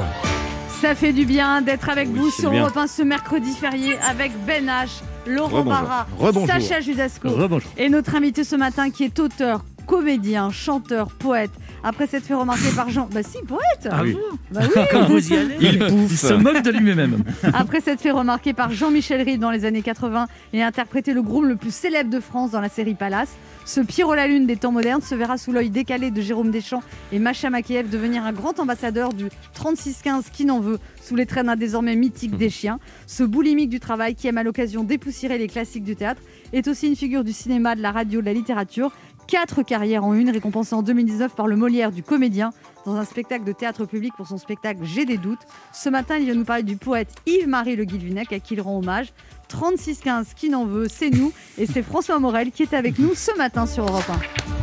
Ça fait du bien d'être avec Oui, vous sur bien. Europe 1 ce mercredi férié avec Ben H, Laurent. Barra. Sacha Judasco. Et notre invité ce matin qui est auteur, comédien, chanteur, poète. Après s'être fait remarquer par Jean... Bah si, poète Ah oui. Bah oui. Quand vous y allez Il pouffe. Il se moque de lui-même. Après s'être fait remarquer par Jean-Michel Ribes dans les années 80 et interpréter le groom le plus célèbre de France dans la série Palace, ce Pierrot la Lune des temps modernes se verra sous l'œil décalé de Jérôme Deschamps et Macha Makiev devenir un grand ambassadeur du 36-15 qui n'en veut, sous les traînes désormais mythique des chiens. Ce boulimique du travail qui aime à l'occasion dépoussiérer les classiques du théâtre est aussi une figure du cinéma, de la radio, de la littérature. Quatre carrières en une, récompensée en 2019 par le Molière du comédien dans un spectacle de théâtre public pour son spectacle J'ai des doutes. Ce matin, il vient nous parler du poète Yves-Marie Le Guilvinec à qui il rend hommage. 36-15 qui n'en veut, c'est nous. Et c'est François Morel qui est avec nous ce matin sur Europe 1.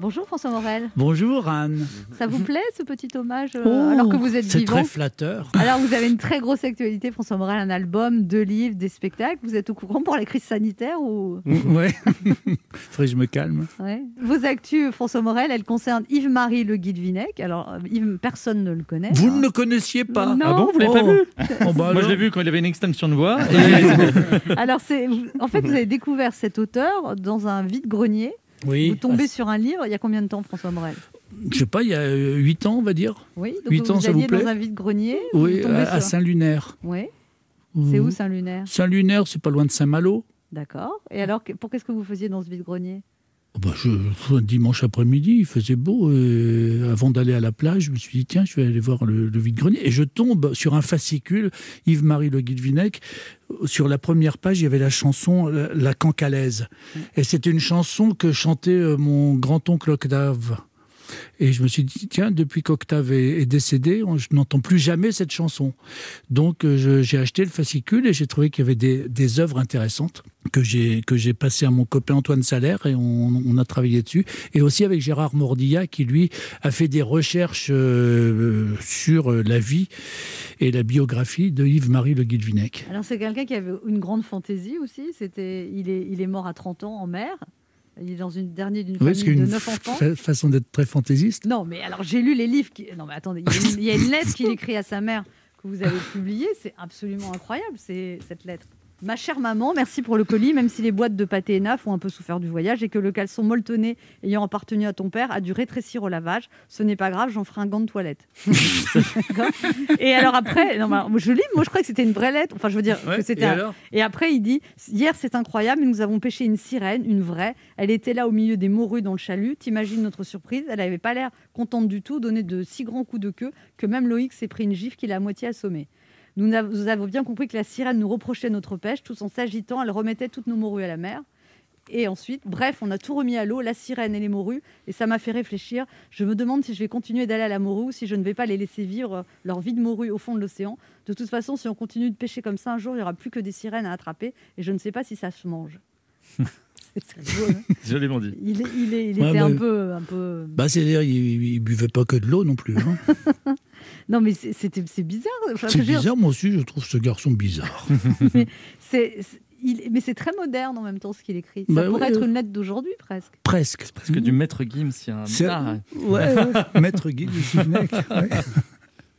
Bonjour François Morel. Bonjour Anne. Ça vous plaît ce petit hommage euh, Oh, alors que vous êtes C'est vivant très flatteur. Alors vous avez une très grosse actualité François Morel, un album, deux livres, des spectacles. Vous êtes au courant pour la crise sanitaire ou Ouais. Faudrait que je me calme. Ouais. Vos actus François Morel, elles concernent Yves-Marie Le Guilvinec. Alors euh, Yves, personne ne le connaît. Vous hein. ne le connaissiez pas Non. Ah bon, vous l'avez Oh. pas vu Oh, bah Moi, je l'ai vu quand il avait une extinction de voix. Et... Alors c'est, en fait, vous avez découvert cet auteur dans un vide grenier. Oui. Vous tombez sur un livre. Il y a combien de temps François Morel Je sais pas, il y a 8 ans, on va dire. Oui, donc Huit vous, ans, ça vous plaît dans un vide-grenier Oui, à, Saint-Lunaire. Oui. C'est où Saint-Lunaire Saint-Lunaire, c'est pas loin de Saint-Malo. D'accord. Et alors, pour qu'est-ce que vous faisiez dans ce vide-grenier? Bah, je, un dimanche après-midi, il faisait beau. et avant d'aller à la plage, je me suis dit, tiens, je vais aller voir le, le vide-grenier. Et je tombe sur un fascicule, Yves-Marie Le Guilvinec. Sur la première page, il y avait la chanson La, la Cancalaise. Et c'était une chanson que chantait euh, mon grand-oncle Octave. Et je me suis dit, tiens, depuis qu'Octave est, est décédé, on- je n'entends plus jamais cette chanson. Donc euh, j'ai acheté le fascicule et j'ai trouvé qu'il y avait des, œuvres intéressantes que j'ai que j'ai à mon copain Antoine Salaire et on, on a travaillé dessus. Et aussi avec Gérard Mordilla qui, lui, a fait des recherches euh, sur euh, la vie et la biographie de Yves-Marie Le Guilvinec. Alors, c'est quelqu'un qui avait une grande fantaisie aussi. C'était, il, est, il est mort à 30 ans en mer. Il est dans une dernière d'une Oui, famille de une 9 enfants. fa- façon d'être très fantaisiste. Non, mais alors j'ai lu les livres. Qui... Non, mais attendez, il y, a une, il y a une lettre qu'il écrit à sa mère que vous avez publiée. C'est absolument incroyable, c'est cette lettre. Ma chère maman, merci pour le colis, même si les boîtes de pâté ENAF ont un peu souffert du voyage et que le caleçon molletonné ayant appartenu à ton père a dû rétrécir au lavage. Ce n'est pas grave, j'en ferai un gant de toilette. Et alors après, non, alors, je lis, moi je crois que c'était une vraie lettre. Enfin, je veux dire Ouais, que c'était. et un- et après, il dit Hier, c'est incroyable, nous avons pêché une sirène, une vraie. Elle était là au milieu des morues dans le chalut. T'imagines notre surprise Elle n'avait pas l'air contente du tout, donné de si grands coups de queue que même Loïc s'est pris une gifle qui l'a à moitié assommé. Nous, avons bien compris que la sirène nous reprochait notre pêche, tout en s'agitant, elle remettait toutes nos morues à la mer. Et ensuite, bref, on a tout remis à l'eau, la sirène et les morues, et ça m'a fait réfléchir. Je me demande si je vais continuer d'aller à la morue ou si je ne vais pas les laisser vivre euh, leur vie de morue au fond de l'océan. De toute façon, si on continue de pêcher comme ça, un jour, il n'y aura plus que des sirènes à attraper, et je ne sais pas si ça se mange. C'est très beau, hein Joliment dit. il, est- il, est- il Ouais, était bah, un peu, un peu. Bah, C'est-à-dire, il, il buvait pas que de l'eau non plus. hein. Non, mais c'est- c'était, c'est bizarre. Enfin, C'est dire, bizarre, moi aussi, je trouve ce garçon bizarre. c'est, c'est- il- mais c'est très moderne en même temps ce qu'il écrit. Ça Bah pourrait ouais. être une lettre d'aujourd'hui presque. Presque. Parce que du maître Gims, il y a un. C'est- Ah, Ouais, ouais. Maître du ouais.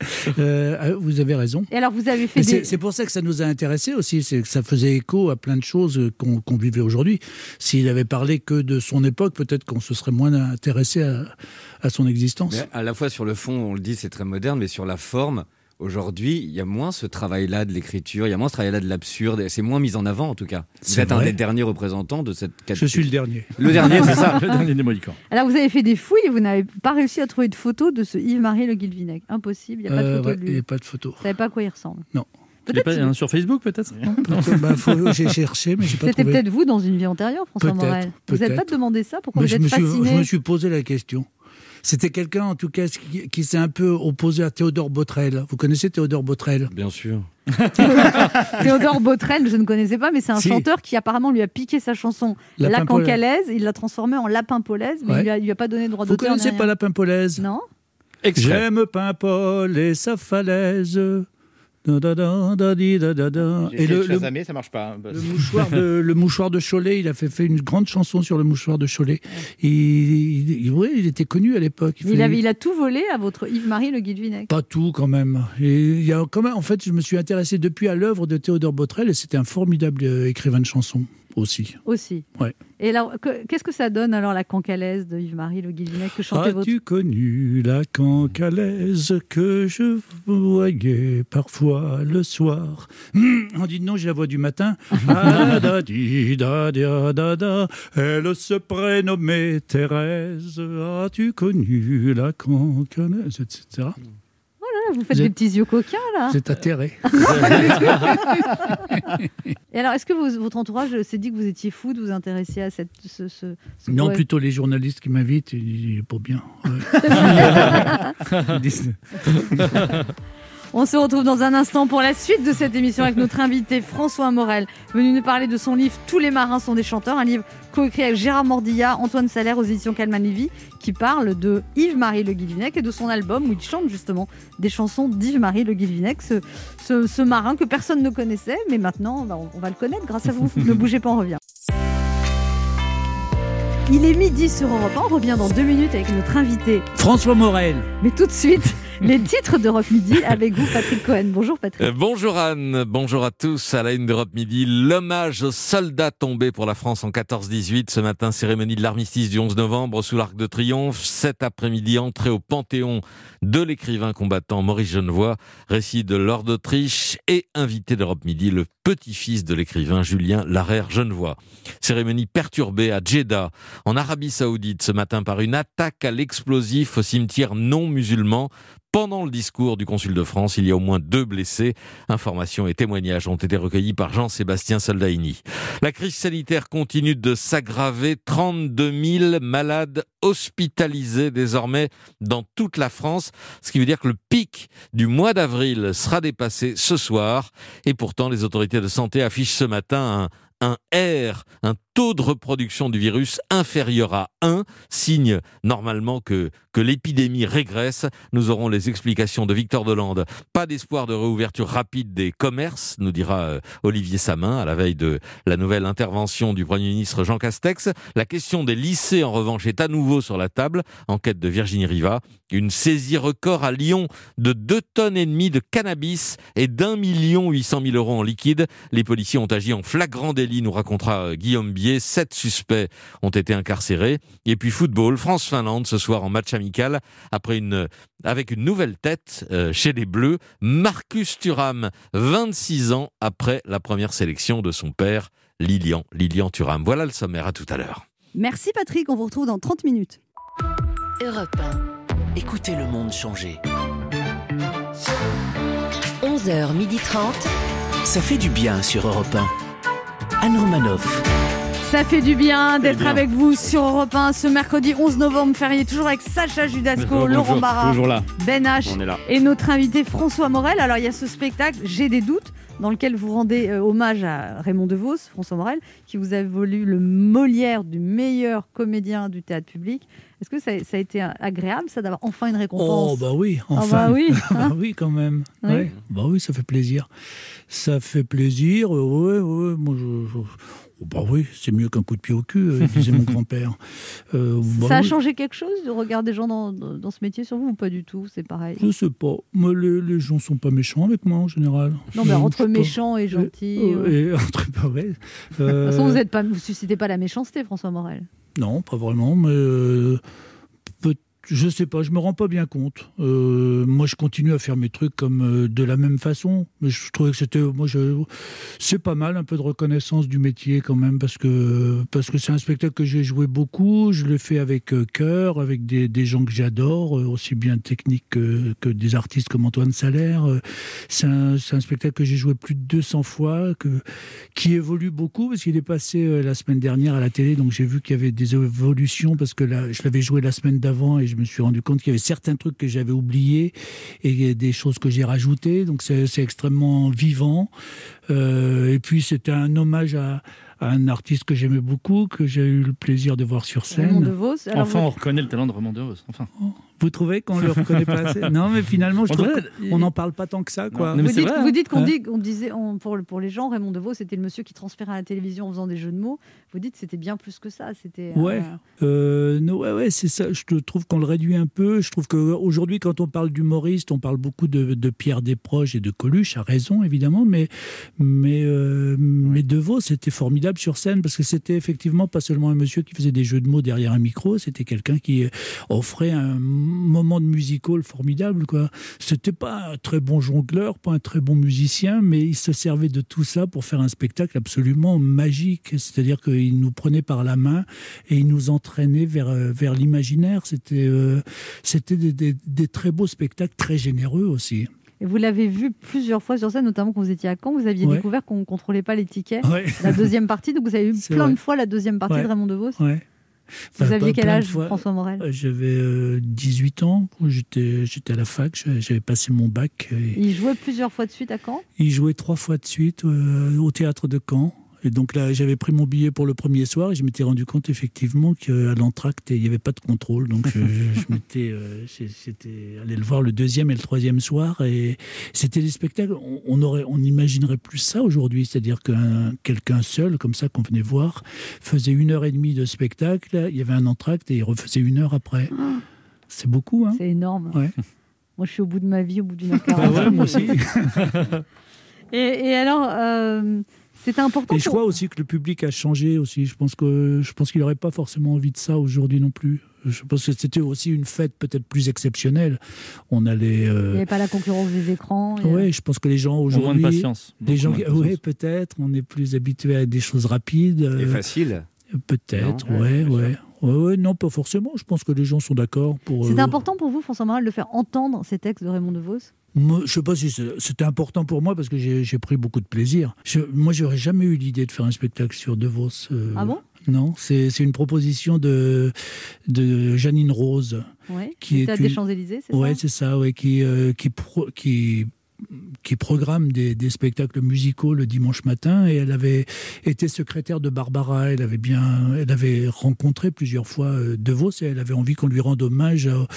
Euh, vous avez raison. Et alors, vous avez fait des. c'est pour ça que ça nous a intéressés aussi, c'est que ça faisait écho à plein de choses qu'on qu'on vivait aujourd'hui. S'il avait parlé que de son époque, peut-être qu'on se serait moins intéressé à, à son existence. Mais à la fois sur le fond, on le dit, c'est très moderne, mais sur la forme, aujourd'hui, il y a moins ce travail-là de l'écriture, il y a moins ce travail-là de l'absurde, et c'est moins mis en avant en tout cas. Vous êtes un des derniers représentants de cette Je suis le dernier. Le dernier, c'est ça. le dernier des Mohicans. Alors, vous avez fait des fouilles et vous n'avez pas réussi à trouver de photo de ce Yves-Marie Le Guilvinec. Impossible, il n'y a pas de Euh, photo il n'y a pas de photo. Vous ne savez pas à quoi il ressemble. Non. Il y a Peut-être pas si- un sur Facebook, peut-être? Bah, J'ai cherché, mais j'ai pas C'était peut-être vous dans une vie antérieure, François Peut-être, Morel. Vous n'avez pas demandé ça Pourquoi Mais vous je, êtes me suis, fasciné je me suis posé la question. C'était quelqu'un, en tout cas, qui, qui s'est un peu opposé à Théodore Botrel. Vous connaissez Théodore Botrel? Bien sûr. Théodore Botrel, je ne connaissais pas, mais c'est un Si. chanteur qui apparemment lui a piqué sa chanson La Polaise. Cancalaise, il l'a transformée en Lapin Polaise, mais Ouais. il lui a, il lui a pas donné de droit Vous d'auteur. ni connaissez pas la Pimpolaise Non J'aime Paimpol et sa falaise. Da, da, da, di, Et le, ça marche pas. hein, le mouchoir de, le mouchoir de Cholet, il a fait, fait une grande chanson sur le mouchoir de Cholet. Il, il, il- ouais, il était connu à l'époque. il, a tout volé à votre Yves-Marie Le Guilvinec. Pas tout quand même. Et il y a quand même. En fait, je me suis intéressé depuis à l'œuvre de Théodore Botrel et c'était un formidable euh, écrivain de chansons aussi. Aussi. Ouais. Et alors, que- qu'est-ce que ça donne alors la cancalaise de Yves-Marie Le Guilvinec que chantait votre. As-tu connu la cancalaise que je voyais parfois le soir? On dit non, j'ai la voix du matin. Elle se prénommait Thérèse. As-tu connu la cancalaise, etc. Vous faites des petits yeux coquins là. Êtes atterré. Et alors, est-ce que votre entourage s'est dit que vous étiez fou de vous intéresser à cette, ce, ce- ce Non, plutôt les journalistes qui m'invitent, il est pas bien. Ouais. On se retrouve dans un instant pour la suite de cette émission avec notre invité François Morel, venu nous parler de son livre Tous les marins sont des chanteurs, un livre coécrit avec Gérard Mordilla, Antoine Salaire aux éditions Calman Levy, qui parle de Yves-Marie Le Guilvinec et de son album où il chante justement des chansons d'Yves-Marie Le Guilvinec, ce, ce- ce marin que personne ne connaissait, mais maintenant bah, on, on va le connaître grâce à vous. ne bougez pas, on revient. Il est midi sur Europe 1, on revient dans deux minutes avec notre invité François Morel. mais tout de suite, Les titres d'Europe Midi avec vous, Patrick Cohen. Bonjour Patrick. Euh, bonjour Anne, bonjour à tous. À la une d'Europe Midi, l'hommage aux soldats tombés pour la France en 14-18. Ce matin, cérémonie de l'armistice du 11 novembre sous l'Arc de Triomphe. Cet après-midi, entrée au Panthéon de l'écrivain combattant Maurice Genevoix, récit de Lord d'Autriche et invité d'Europe Midi, le petit-fils de l'écrivain Julien Larère Genevoix. Cérémonie perturbée à Jeddah, en Arabie Saoudite, ce matin par une attaque à l'explosif au cimetière non musulman pendant le discours du consul de France, il y a au moins deux blessés. Informations et témoignages ont été recueillis par Jean-Sébastien Soldaini. La crise sanitaire continue de s'aggraver. 32 000 malades hospitalisés désormais dans toute la France, ce qui veut dire que le pic du mois d'avril sera dépassé ce soir. Et pourtant, les autorités de santé affichent ce matin un, R, un taux de reproduction du virus inférieur à 1, signe normalement que, que l'épidémie régresse. Nous aurons les explications de Victor Delande. Pas d'espoir de réouverture rapide des commerces, nous dira euh, Olivier Samin à la veille de la nouvelle intervention du Premier ministre Jean Castex. La question des lycées, en revanche, est à nouveau sur la table. Enquête de Virginie Riva. Une saisie record à Lyon de 2 tonnes et demie de cannabis et d'un million 800 000 euros en liquide. Les policiers ont agi en flagrant délit, nous racontera euh, Guillaume Bier. Sept suspects ont été incarcérés. Et puis football, France-Finlande ce soir en match amical après une, avec une nouvelle tête euh, chez les Bleus, Marcus Thuram, 26 ans après la première sélection de son père, Lilian, Lilian Thuram. Voilà le sommaire, à tout à l'heure. Merci Patrick, on vous retrouve dans 30 minutes. Europe 1. Écoutez le monde changer. 11h30. Ça fait du bien sur Europe 1. Anne Romanoff. Ça fait du bien d'être avec vous sur Europe 1 ce mercredi 11 novembre férié, toujours avec Sacha Judasco, Bonjour, Laurent Barra, là. Ben H On est là. et notre invité François Morel. Alors il y a ce spectacle, J'ai des doutes, dans lequel vous rendez euh, hommage à Raymond DeVos, François Morel, qui vous a voulu le Molière du meilleur comédien du théâtre public. Est-ce que ça, ça a été agréable, ça, d'avoir enfin une récompense? Oh, bah oui, Ah enfin. bah oui, Ah hein. bah oui, quand même. Oui. Ouais. Bah oui, ça fait plaisir. Ça fait plaisir. euh, Ouais, ouais. Moi, je. je- oh, bah oui, c'est mieux qu'un coup de pied au cul, euh, disait mon grand-père. Euh, bah ça a oui. changé quelque chose de regard des gens dans, dans- ce métier sur vous ou pas du tout C'est pareil? Je sais pas. Moi, les, les gens sont pas méchants avec moi en général. Non, mais entre méchants et gentils. Euh, euh. et entre ouais. De toute façon, vous êtes pas, vous suscitez pas la méchanceté, François Morel. Non, pas vraiment, mais je sais pas, je me rends pas bien compte. Euh, moi, je continue à faire mes trucs comme euh, de la même façon, mais je trouvais que c'était, moi, c'est pas mal, un peu de reconnaissance du métier quand même, parce que parce que c'est un spectacle que j'ai joué beaucoup, je l'ai fait avec euh, cœur, avec des, des gens que j'adore, aussi bien techniques que, que des artistes comme Antoine Salaire. C'est un, spectacle que j'ai joué plus de 200 fois, que qui évolue beaucoup parce qu'il est passé la semaine dernière à la télé, donc j'ai vu qu'il y avait des évolutions parce que je l'avais joué la semaine d'avant et me suis rendu compte qu'il y avait certains trucs que j'avais oubliés et des choses que j'ai rajoutées, donc c'est extrêmement vivant. Euh, et puis c'était un hommage à, à un artiste que j'aimais beaucoup, que j'ai eu le plaisir de voir sur scène. Raymond DeVos. Enfin, vous- on reconnaît le talent de Raymond DeVos. Enfin. Vous trouvez qu'on le reconnaît pas assez? Non, mais finalement, je On trouve qu'on n'en parle pas tant que ça, quoi. Non, vous dites, vrai, vous dites qu'on Hein dit, on disait, on- pour, pour les gens, Raymond DeVos, c'était le monsieur qui transpirait à la télévision en faisant des jeux de mots. Vous dites que c'était bien plus que ça. C'était. euh, Ouais, euh, non, ouais, ouais, c'est ça. Je trouve qu'on le réduit un peu. Je trouve qu'aujourd'hui, quand on parle d'humoriste, on parle beaucoup de, de Pierre Desproges et de Coluche, à raison évidemment, mais mais euh, mais Devos, c'était formidable sur scène parce que c'était effectivement pas seulement un monsieur qui faisait des jeux de mots derrière un micro, c'était quelqu'un qui euh, offrait un moment de musical formidable, quoi. C'était pas un très bon jongleur, pas un très bon musicien, mais il se servait de tout ça pour faire un spectacle absolument magique. C'est-à-dire qu'il nous prenait par la main et il nous entraînait vers, euh, vers l'imaginaire. C'était euh, c'était des, des- des très beaux spectacles, très généreux aussi. Et vous l'avez vu plusieurs fois sur scène, notamment quand vous étiez à Caen. Vous aviez Ouais. découvert qu'on ne contrôlait pas les tickets. Ouais. La deuxième partie, donc vous avez eu C'est plein vrai. de fois la deuxième partie Ouais. de Raymond DeVos. Vous Enfin, aviez quel âge. François Morel Euh, J'avais euh, 18 ans, j'étais j'étais à la fac, j'avais passé mon bac. Et Il jouait plusieurs fois de suite à Caen? il jouait trois fois de suite euh, au théâtre de Caen. Et donc là, j'avais pris mon billet pour le premier soir et je m'étais rendu compte effectivement qu'à l'entracte, il n'y avait pas de contrôle. Donc je, je- je m'étais euh, allé le voir le deuxième et le troisième soir. Et c'était des spectacles, on, aurait, on imaginerait plus ça aujourd'hui. C'est-à-dire qu'un quelqu'un seul, comme ça, qu'on venait voir, faisait une heure et demie de spectacle. Il y avait un entracte et il refaisait une heure après. C'est beaucoup, hein C'est énorme. Ouais. Moi, je suis au bout de ma vie, au bout d'une heure Bah quarante. ouais, moi aussi. Et, et alors, euh, c'était important. Et je crois aussi que le public a changé aussi. Je pense que je pense qu'il n'aurait pas forcément envie de ça aujourd'hui non plus. Je pense que c'était aussi une fête peut-être plus exceptionnelle. On allait. Il euh, n'y avait pas la concurrence des écrans. et, Ouais, je pense que les gens moins de aujourd'hui, patience, beaucoup gens, qui- patience. peut-être, on est plus habitué à des choses rapides. Et euh, facile. Peut-être, Non ouais, ouais, ouais, ouais, non, pas forcément. Je pense que les gens sont d'accord pour. C'était euh, important pour vous, François Morel, de faire entendre ces textes de Raymond DeVos? Moi, je sais pas si c'était important pour moi parce que j'ai pris beaucoup de plaisir. Je, moi, j'aurais jamais eu l'idée de faire un spectacle sur De Vos. euh, Ah bon? Non, c'est une proposition de, de Janine Rose. Ouais, qui est une- des Champs-Élysées, c'est Ouais, ça? c'est ça, ouais, qui, euh, qui, pro- qui, qui programme des, spectacles musicaux le dimanche matin. Et elle avait été secrétaire de Barbara. Elle avait bien, elle avait rencontré plusieurs fois euh, De Vos et elle avait envie qu'on lui rende hommage à,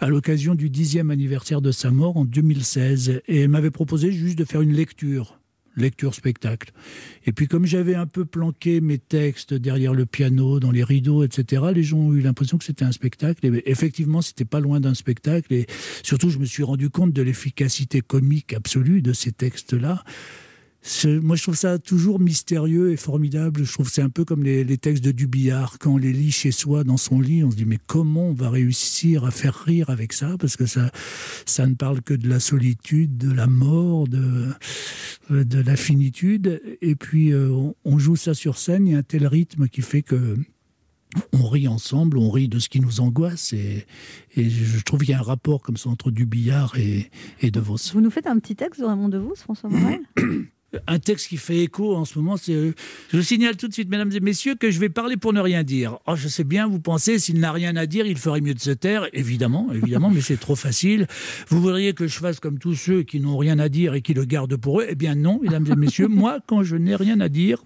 à l'occasion du dixième anniversaire de sa mort en 2016. Et elle m'avait proposé juste de faire une lecture lecture spectacle. Et puis comme j'avais un peu planqué mes textes derrière le piano, dans les rideaux, etc., les gens ont eu l'impression que c'était un spectacle. Et effectivement, c'était pas loin d'un spectacle. Et surtout, je me suis rendu compte de l'efficacité comique absolue de ces textes-là. Moi, je trouve ça toujours mystérieux et formidable. Je trouve que c'est un peu comme les, les textes de Dubillard. Quand on les lit chez soi, dans son lit, on se dit mais comment on va réussir à faire rire avec ça? Parce que ça, ça ne parle que de la solitude, de la mort, de, de la finitude. Et puis, euh, on, on joue ça sur scène. Il y a un tel rythme qui fait que on rit ensemble, on rit de ce qui nous angoisse. Et, et je trouve qu'il y a un rapport comme ça entre Dubillard et, et De Vos. Vous nous faites un petit texte de Raymond DeVos, François Morel? Un texte qui fait écho en ce moment, c'est. euh, Je signale tout de suite, mesdames et messieurs, que je vais parler pour ne rien dire. Oh, je sais bien, vous pensez, s'il n'a rien à dire, il ferait mieux de se taire. Évidemment, évidemment, mais c'est trop facile. Vous voudriez que je fasse comme tous ceux qui n'ont rien à dire et qui le gardent pour eux? Eh bien, non, mesdames et messieurs, moi, quand je n'ai rien à dire,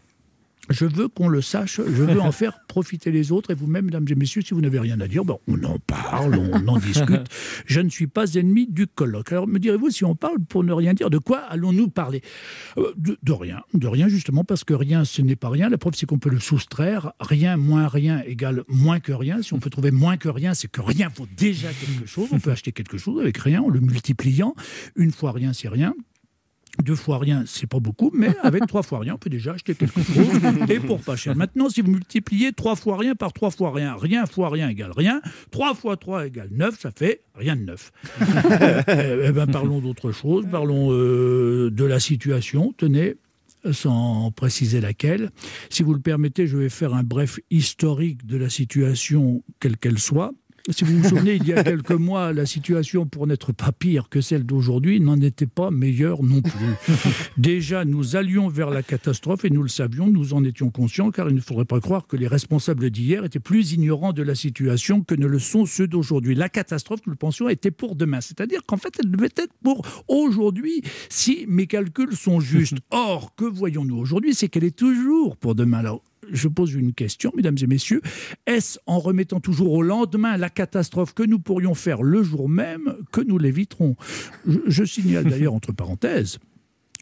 je veux qu'on le sache, je veux en faire profiter les autres. Et vous-même, mesdames et messieurs, si vous n'avez rien à dire, ben, on en parle, on en discute. Je ne suis pas ennemi du colloque. Alors, me direz-vous, si on parle pour ne rien dire, de quoi allons-nous parler? Euh, de, de rien. De rien, justement, parce que rien, ce n'est pas rien. La preuve, c'est qu'on peut le soustraire. Rien moins rien égale moins que rien. Si on peut trouver moins que rien, c'est que rien vaut déjà quelque chose. On peut acheter quelque chose avec rien en le multipliant. Une fois rien, c'est rien. Deux fois rien, c'est pas beaucoup, mais avec trois fois rien, on peut déjà acheter quelque chose et pour pas cher. Maintenant, si vous multipliez trois fois rien par trois fois rien, rien fois rien égale rien, trois fois trois égale neuf, ça fait rien de neuf. Eh eh ben, parlons d'autre chose, parlons euh, de la situation. Tenez, sans préciser laquelle. Si vous le permettez, je vais faire un bref historique de la situation, quelle qu'elle soit. Si vous vous souvenez, il y a quelques mois, la situation, pour n'être pas pire que celle d'aujourd'hui, n'en était pas meilleure non plus. Déjà, nous allions vers la catastrophe et nous le savions, nous en étions conscients, car il ne faudrait pas croire que les responsables d'hier étaient plus ignorants de la situation que ne le sont ceux d'aujourd'hui. La catastrophe, nous le pensions, était pour demain. C'est-à-dire qu'en fait, elle devait être pour aujourd'hui, si mes calculs sont justes. Or, que voyons-nous aujourd'hui? C'est qu'elle est toujours pour demain. Alors, je pose une question, mesdames et messieurs. Est-ce en remettant toujours au lendemain la catastrophe que nous pourrions faire le jour même que nous l'éviterons? Je, je signale d'ailleurs, entre parenthèses,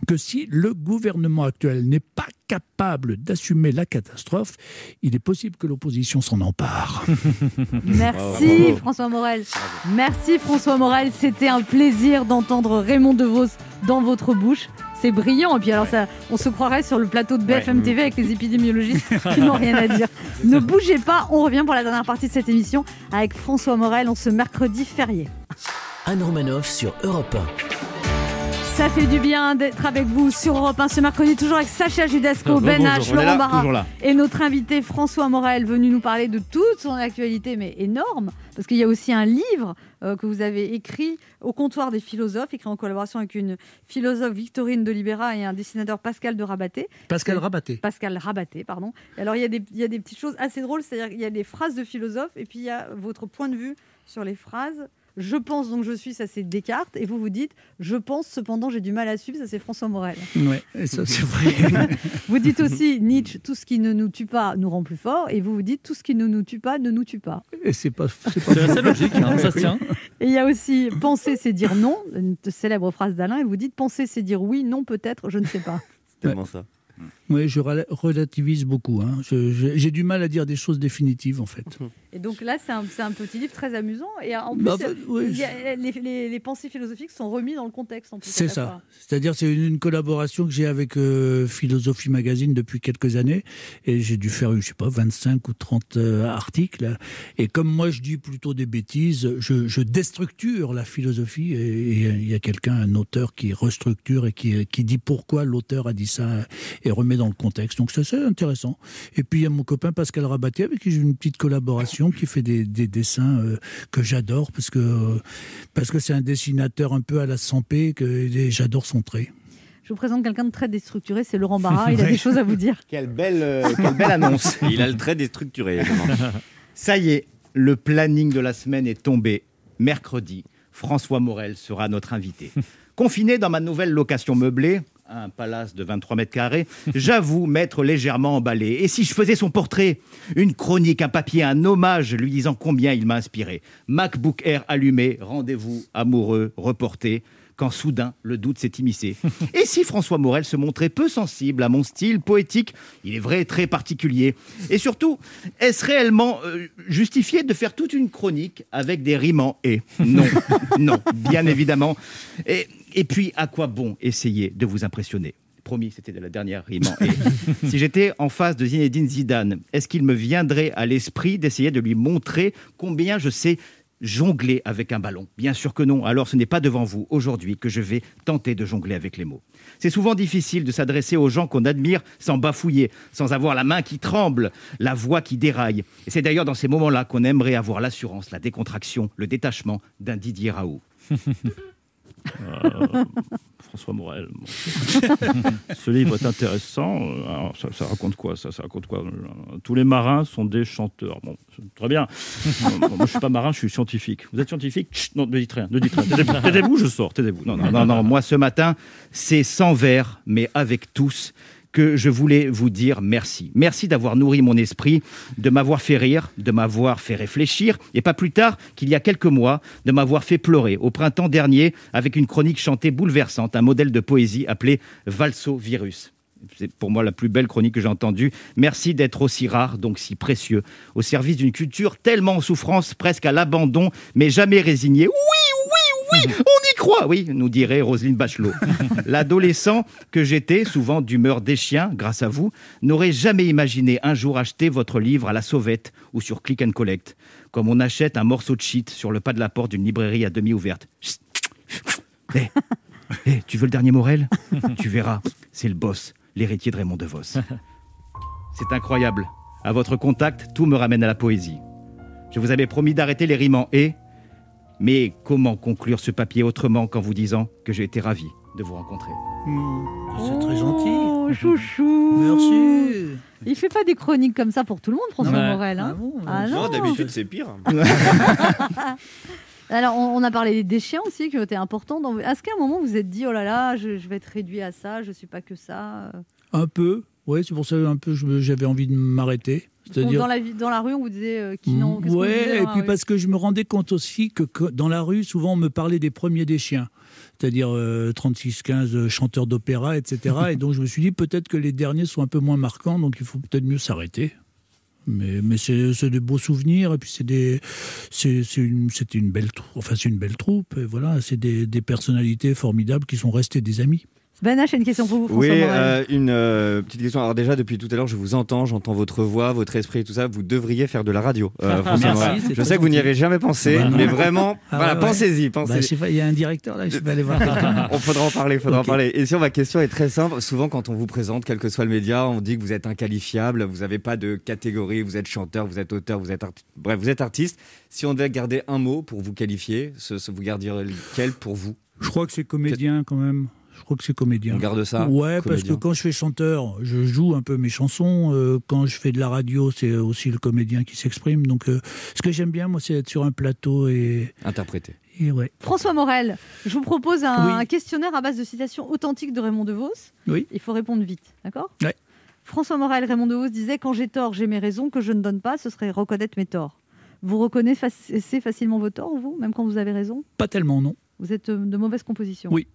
que si le gouvernement actuel n'est pas capable d'assumer la catastrophe, il est possible que l'opposition s'en empare. Merci François Morel. Merci François Morel. C'était un plaisir d'entendre Raymond DeVos dans votre bouche. C'est brillant. Et puis alors ça, on se croirait sur le plateau de BFM TV avec les épidémiologistes qui n'ont rien à dire. Ne bougez pas. On revient pour la dernière partie de cette émission avec François Morel en ce mercredi férié. Anne Romanoff sur Europe Ça fait du bien d'être avec vous sur Europe 1 ce mercredi, toujours avec Sacha Judasco, Ben H, Laurent Barra et notre invité François Morel, venu nous parler de toute son actualité, mais énorme, parce qu'il y a aussi un livre euh, que vous avez écrit au comptoir des philosophes, écrit en collaboration avec une philosophe Victorine de Libera et un dessinateur Pascal de Rabaté. Pascal C'est- Rabaté. Pascal Rabaté, pardon. Et alors il y, a des, il y a des petites choses assez drôles, c'est-à-dire qu'il y a des phrases de philosophes et puis il y a votre point de vue sur les phrases. Je pense donc je suis, ça c'est Descartes, et vous vous dites je pense cependant j'ai du mal à suivre, ça c'est François Morel. Ouais, et ça c'est vrai. Vous dites aussi Nietzsche, tout ce qui ne nous tue pas nous rend plus forts, et vous vous dites tout ce qui ne nous tue pas ne nous tue pas. Et c'est pas, c'est pas assez logique, hein, ça se tient. Et il y a aussi penser c'est dire non, une célèbre phrase d'Alain, et vous dites penser c'est dire oui, non peut-être, je ne sais pas. C'est tellement ça. Oui, je rela- relativise beaucoup. hein. J'ai du mal à dire des choses définitives, en fait. Et donc là, c'est un, petit livre très amusant. Et en plus, Bah, bah, oui, y a- les, les- les pensées philosophiques sont remis dans le contexte. plus, C'est ça. C'est-à-dire, c'est une, une collaboration que j'ai avec euh, Philosophie Magazine depuis quelques années. Et j'ai dû faire, je sais pas, 25 ou 30 euh, articles. Et comme moi, je dis plutôt des bêtises, je, je déstructure la philosophie. Et et il y a quelqu'un, un auteur, qui restructure et qui, qui dit pourquoi l'auteur a dit ça et remet dans le contexte. Donc, c'est assez intéressant. Et puis, il y a mon copain Pascal Rabatier, avec qui j'ai une petite collaboration, qui fait des, des dessins euh, que j'adore parce que parce que c'est un dessinateur un peu à la Sampé que et j'adore son trait. Je vous présente quelqu'un de très déstructuré, c'est Laurent Barra. Il a des choses à vous dire. Quelle belle, euh, quelle belle annonce. Il a le trait déstructuré. évidemment. Ça y est, le planning de la semaine est tombé. Mercredi, François Morel sera notre invité. Confiné dans ma nouvelle location meublée, un palace de 23 mètres carrés, j'avoue m'être légèrement emballé. Et si je faisais son portrait? Une chronique, un papier, un hommage lui disant combien il m'a inspiré. MacBook Air allumé, rendez-vous amoureux reporté quand soudain le doute s'est immiscé. Et si François Morel se montrait peu sensible à mon style poétique, il est vrai très particulier. Et surtout, est-ce réellement euh, justifié de faire toute une chronique avec des rimes en et Non, non, bien évidemment. Et, et puis, à quoi bon essayer de vous impressionner? Promis, c'était de la dernière rime et. Si j'étais en face de Zinedine Zidane, est-ce qu'il me viendrait à l'esprit d'essayer de lui montrer combien je sais jongler avec un ballon? Bien sûr que non. Alors ce n'est pas devant vous aujourd'hui que je vais tenter de jongler avec les mots. C'est souvent difficile de s'adresser aux gens qu'on admire sans bafouiller, sans avoir la main qui tremble, la voix qui déraille. Et c'est d'ailleurs dans ces moments-là qu'on aimerait avoir l'assurance, la décontraction, le détachement d'un Didier Raoult. Euh, François Morel. bon. Ce livre est intéressant. Euh, alors, ça, ça raconte quoi ça, ça raconte quoi Euh, Tous les marins sont des chanteurs. Bon, très bien. Bon, moi, je suis pas marin, je suis scientifique. Vous êtes scientifique? Chut, Non, ne dites rien. Ne dites rien. Taisez- Taisez-vous, je sors. Taisez-vous. Non, non, non, non. Moi, ce matin, c'est sans verre, mais avec tous, que je voulais vous dire merci. Merci d'avoir nourri mon esprit, de m'avoir fait rire, de m'avoir fait réfléchir, et pas plus tard qu'il y a quelques mois, de m'avoir fait pleurer au printemps dernier avec une chronique chantée bouleversante, un modèle de poésie appelé Valso Virus. C'est pour moi la plus belle chronique que j'ai entendue. Merci d'être aussi rare, donc si précieux, au service d'une culture tellement en souffrance, presque à l'abandon, mais jamais résignée. Oui, oui, oui, on y croit, oui, nous dirait Roselyne Bachelot. L'adolescent que j'étais, souvent d'humeur des chiens, grâce à vous, n'aurait jamais imaginé un jour acheter votre livre à la sauvette ou sur Click and Collect, comme on achète un morceau de shit sur le pas de la porte d'une librairie à demi ouverte. Chut. Hé, hé, tu veux le dernier Morel? Tu verras, c'est le boss, l'héritier de Raymond DeVos. C'est incroyable. À votre contact, tout me ramène à la poésie. Je vous avais promis d'arrêter les rimes en et, mais comment conclure ce papier autrement qu'en vous disant que j'ai été ravi de vous rencontrer C'est très gentil. Oh, chouchou. Merci. Il fait pas des chroniques comme ça pour tout le monde, François Ouais. Morel. hein. Ah Non, non. d'habitude, c'est pire. Alors, on, a parlé des chiens aussi, qui ont été importants. Dans... Est-ce qu'à un moment, vous vous êtes dit, oh là là, je, je vais être réduit à ça, je suis pas que ça euh. Un peu, oui, c'est pour ça un peu j'avais envie de m'arrêter. C'est-à-dire dans, la, dans la rue, on vous disait euh, qui non qu'est-ce qu'on Ouais, disait et puis parce que je me rendais compte aussi que, que dans la rue, souvent on me parlait des premiers des chiens, c'est-à-dire euh, 36-15 euh, chanteurs d'opéra, etc. et donc je me suis dit peut-être que les derniers sont un peu moins marquants, donc il faut peut-être mieux s'arrêter. Mais, mais c'est c'est des beaux souvenirs, et puis c'est des, c'est c'est une, c'était une belle troupe, enfin c'est une belle troupe, et voilà, c'est des, des personnalités formidables qui sont restées des amis. Ben H, une question pour vous, François Oui, euh, une euh, petite question. Alors déjà, depuis tout à l'heure, je vous entends, j'entends votre voix, votre esprit et tout ça. Vous devriez faire de la radio. euh, François Merci, Morel. c'est je sais que vous n'y avez jamais pensé, Bah, mais vraiment, Ah voilà, ouais, pensez-y, Bah, pensez pas, il y a un directeur là, je vais aller voir on faudra en parler, faudra en parler. Et sur ma question est très simple. Souvent, quand on vous présente, quel que soit le média, on dit que vous êtes inqualifiable, vous n'avez pas de catégorie, vous êtes chanteur, vous êtes auteur, vous êtes artiste. Bref, vous êtes artiste. Si on devait garder un mot pour vous qualifier, ce, ce- vous garderiez lequel pour vous? Je crois que c'est comédien quand même. Je crois que c'est comédien. On garde ça Ouais, parce que quand je fais chanteur, je joue un peu mes chansons. Euh, quand je fais de la radio, c'est aussi le comédien qui s'exprime. Donc, euh, ce que j'aime bien, moi, c'est être sur un plateau et. Interpréter. et ouais. François Morel, je vous propose un, Oui. questionnaire à base de citations authentiques de Raymond DeVos. Oui. Il faut répondre vite, d'accord Ouais. François Morel, Raymond DeVos disait Quand j'ai tort, j'ai mes raisons, que je ne donne pas, ce serait reconnaître mes torts. Vous reconnaissez facilement vos torts, vous, même quand vous avez raison? Pas tellement, non. Vous êtes euh, de mauvaise composition Oui.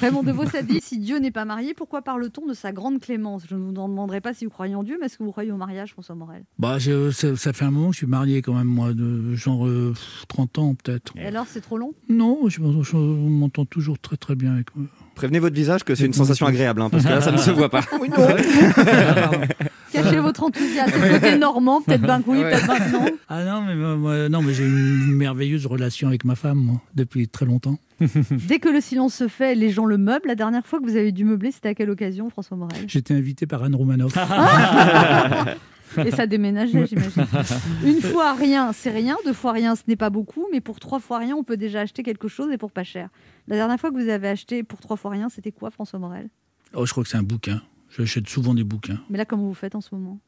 Raymond DeVos a dit si Dieu n'est pas marié, pourquoi parle-t-on de sa grande clémence? Je ne vous en demanderai pas si vous croyez en Dieu, mais est-ce que vous croyez au mariage, François Morel? Bah, je- ça, ça fait un moment que je suis marié quand même, moi, de genre euh, 30 ans peut-être. Et alors, c'est trop long? Non, je, m'entends- je m'entends toujours très très bien avec moi. Prévenez votre visage que c'est une sensation agréable, hein, parce que là, ça ne se voit pas. Cachez votre enthousiasme. Le côté normand, peut-être ben oui, peut-être ben non. Ah non, mais, moi, non, mais j'ai une merveilleuse relation avec ma femme, moi, depuis très longtemps. Dès que le silence se fait, les gens le meublent. La dernière fois que vous avez dû meubler, c'était à quelle occasion, François Morel? J'étais invité par Anne Romanoff. Et ça déménageait, j'imagine. Une fois rien, c'est rien. Deux fois rien, ce n'est pas beaucoup. Mais pour trois fois rien, on peut déjà acheter quelque chose et pour pas cher. La dernière fois que vous avez acheté pour trois fois rien, c'était quoi, François Morel? Oh, je crois que c'est un bouquin. J'achète souvent des bouquins. Mais là, comment vous faites en ce moment?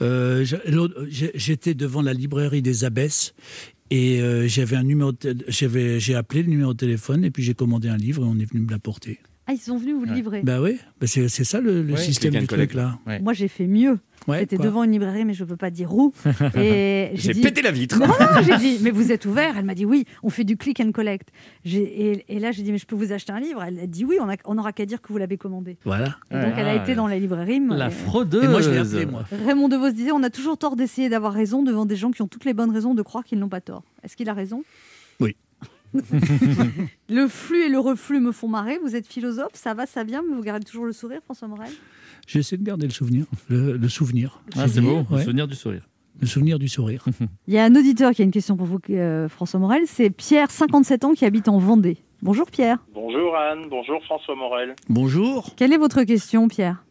Euh, J'étais devant la librairie des Abbesses et euh, j'avais un numéro, j'avais, j'ai appelé le numéro de téléphone et puis j'ai commandé un livre et on est venu me l'apporter. Ah, ils sont venus vous le livrer. Bah oui, bah c'est, c'est ça le, le Ouais, système du truc collect. là. Moi, j'ai fait mieux. Ouais, J'étais devant une librairie, mais je ne peux pas dire où. Et J'ai dit- pété la vitre. Non, non, j'ai dit, mais vous êtes ouvert Elle m'a dit oui, on fait du click and collect. J'ai- Et, et là, j'ai dit, mais je peux vous acheter un livre Elle a dit oui, on n'aura qu'à dire que vous l'avez commandé. Voilà. Et donc, elle a été dans la librairie. La fraudeuse. Et moi, je l'ai appelé, moi. Raymond DeVos disait on a toujours tort d'essayer d'avoir raison devant des gens qui ont toutes les bonnes raisons de croire qu'ils n'ont pas tort. Est-ce qu'il a raison? Oui. Le flux et le reflux me font marrer. Vous êtes philosophe, ça va, ça vient, mais vous gardez toujours le sourire, François Morel? J'essaie de garder le souvenir. Le, le souvenir. Ah, c'est beau, le souvenir du sourire. Le souvenir du sourire. Il y a un auditeur qui a une question pour vous, euh, François Morel. C'est Pierre, 57 ans, qui habite en Vendée. Bonjour Pierre. Bonjour Anne, bonjour François Morel. Bonjour. Quelle est votre question, Pierre?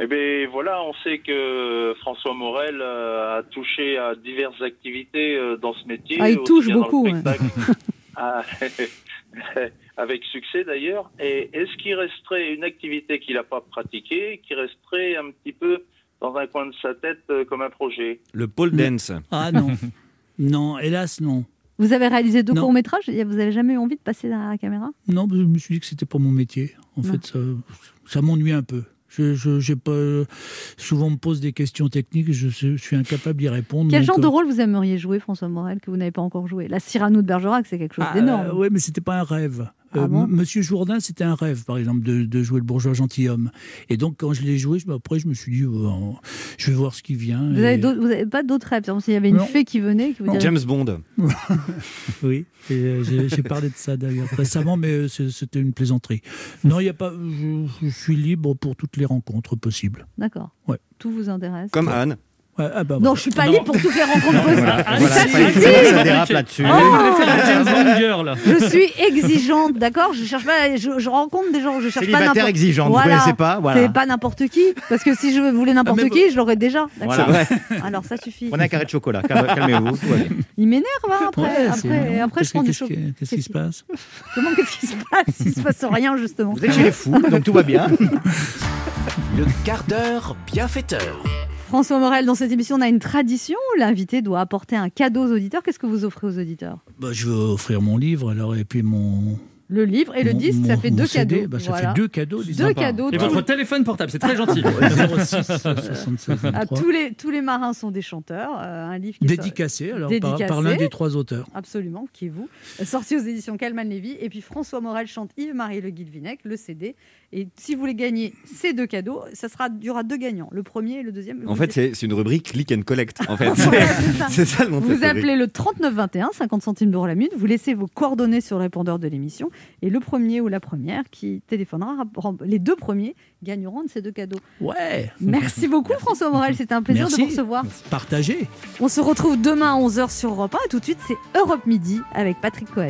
Eh bien voilà, on sait que François Morel euh, a touché à diverses activités euh, dans ce métier. Ah, il touche bien dans le beaucoup, ouais. Ah, avec succès d'ailleurs. Et est-ce qu'il resterait une activité qu'il n'a pas pratiquée, qui resterait un petit peu dans un coin de sa tête euh, comme un projet? Le pole dance. Ah non. non, hélas, non. Vous avez réalisé deux courts-métrages? Et Vous avez jamais eu envie de passer derrière la caméra? Non, je me suis dit que c'était pas mon métier. En Non. fait, ça, ça m'ennuie un peu. Je, je, j'ai pas, souvent, on me pose des questions techniques je, suis incapable d'y répondre. Quel donc, genre euh, de rôle vous aimeriez jouer, François Morel, que vous n'avez pas encore joué? La Cyrano de Bergerac, c'est quelque chose Ah, d'énorme. euh, ouais, mais c'était pas un rêve. Ah Euh, bon M- Monsieur Jourdain, c'était un rêve, par exemple, de, de jouer le bourgeois gentilhomme. Et donc, quand je l'ai joué, je- après, je me suis dit, je vais voir ce qui vient. Vous et- n'avez pas d'autres rêves S'il y avait une Non. fée qui venait, qui vous dirait- James Bond. Oui, euh, j'ai parlé de ça d'ailleurs récemment, mais euh, c'était une plaisanterie. Non, il y a pas. Je, je suis libre pour toutes les rencontres possibles. D'accord. Ouais. Tout vous intéresse Comme Anne. Ah bah, Non, voilà. je suis pas libre pour toutes les rencontres possibles. Voilà. Voilà, ça ça dérape là-dessus. Oh. Je suis exigeante, d'accord? Je cherche pas, je, je rencontre des gens, je cherche pas n'importe. exigeante, vous connaissez pas Voilà. C'est pas n'importe qui, parce que si je voulais n'importe qui, je l'aurais déjà. Voilà. Alors ça suffit. Prenez un carré de chocolat, calme- calmez-vous. Il m'énerve hein, après. Ouais, après, après, je prends du chocolat. Qu'est-ce qui se passe? Comment qu'est-ce qui se passe? Il se passe rien justement. Vous êtes chez les fous, donc tout va bien. Le quart d'heure bienfaiteur. François Morel, dans cette émission, on a une tradition. L'invité doit apporter un cadeau aux auditeurs. Qu'est-ce que vous offrez aux auditeurs? Bah, Je vais offrir mon livre alors et puis mon. Le livre et le mon- disque, ça fait deux CD, cadeaux. bah, ça Voilà. fait deux cadeaux. Deux sympa. cadeaux. Et votre téléphone portable, c'est très gentil. 06 76 Ah, 23. tous, les, tous les marins sont des chanteurs. euh, un livre qui Dédicacé alors par, Dédicacé. par l'un des trois auteurs. Absolument, qui est vous. Sorti aux éditions Calman Lévy. Et puis François Morel chante Yves-Marie Le Guilvinec, le CD. Et si vous voulez gagner ces deux cadeaux, ça sera, il y aura deux gagnants, le premier et le deuxième. En fait, c'est une rubrique click and collect. En fait, c'est ça. le nom de Vous appelez le 3921, 50 centimes d'euros la minute. Vous laissez vos coordonnées sur le répondeur de l'émission. Et le premier ou la première qui téléphonera, les deux premiers gagneront de ces deux cadeaux. Ouais. Merci beaucoup François Morel, c'était un plaisir Merci. de vous recevoir. Partagez. On se retrouve demain à 11h sur Europe 1 et tout de suite c'est Europe Midi avec Patrick Cohen.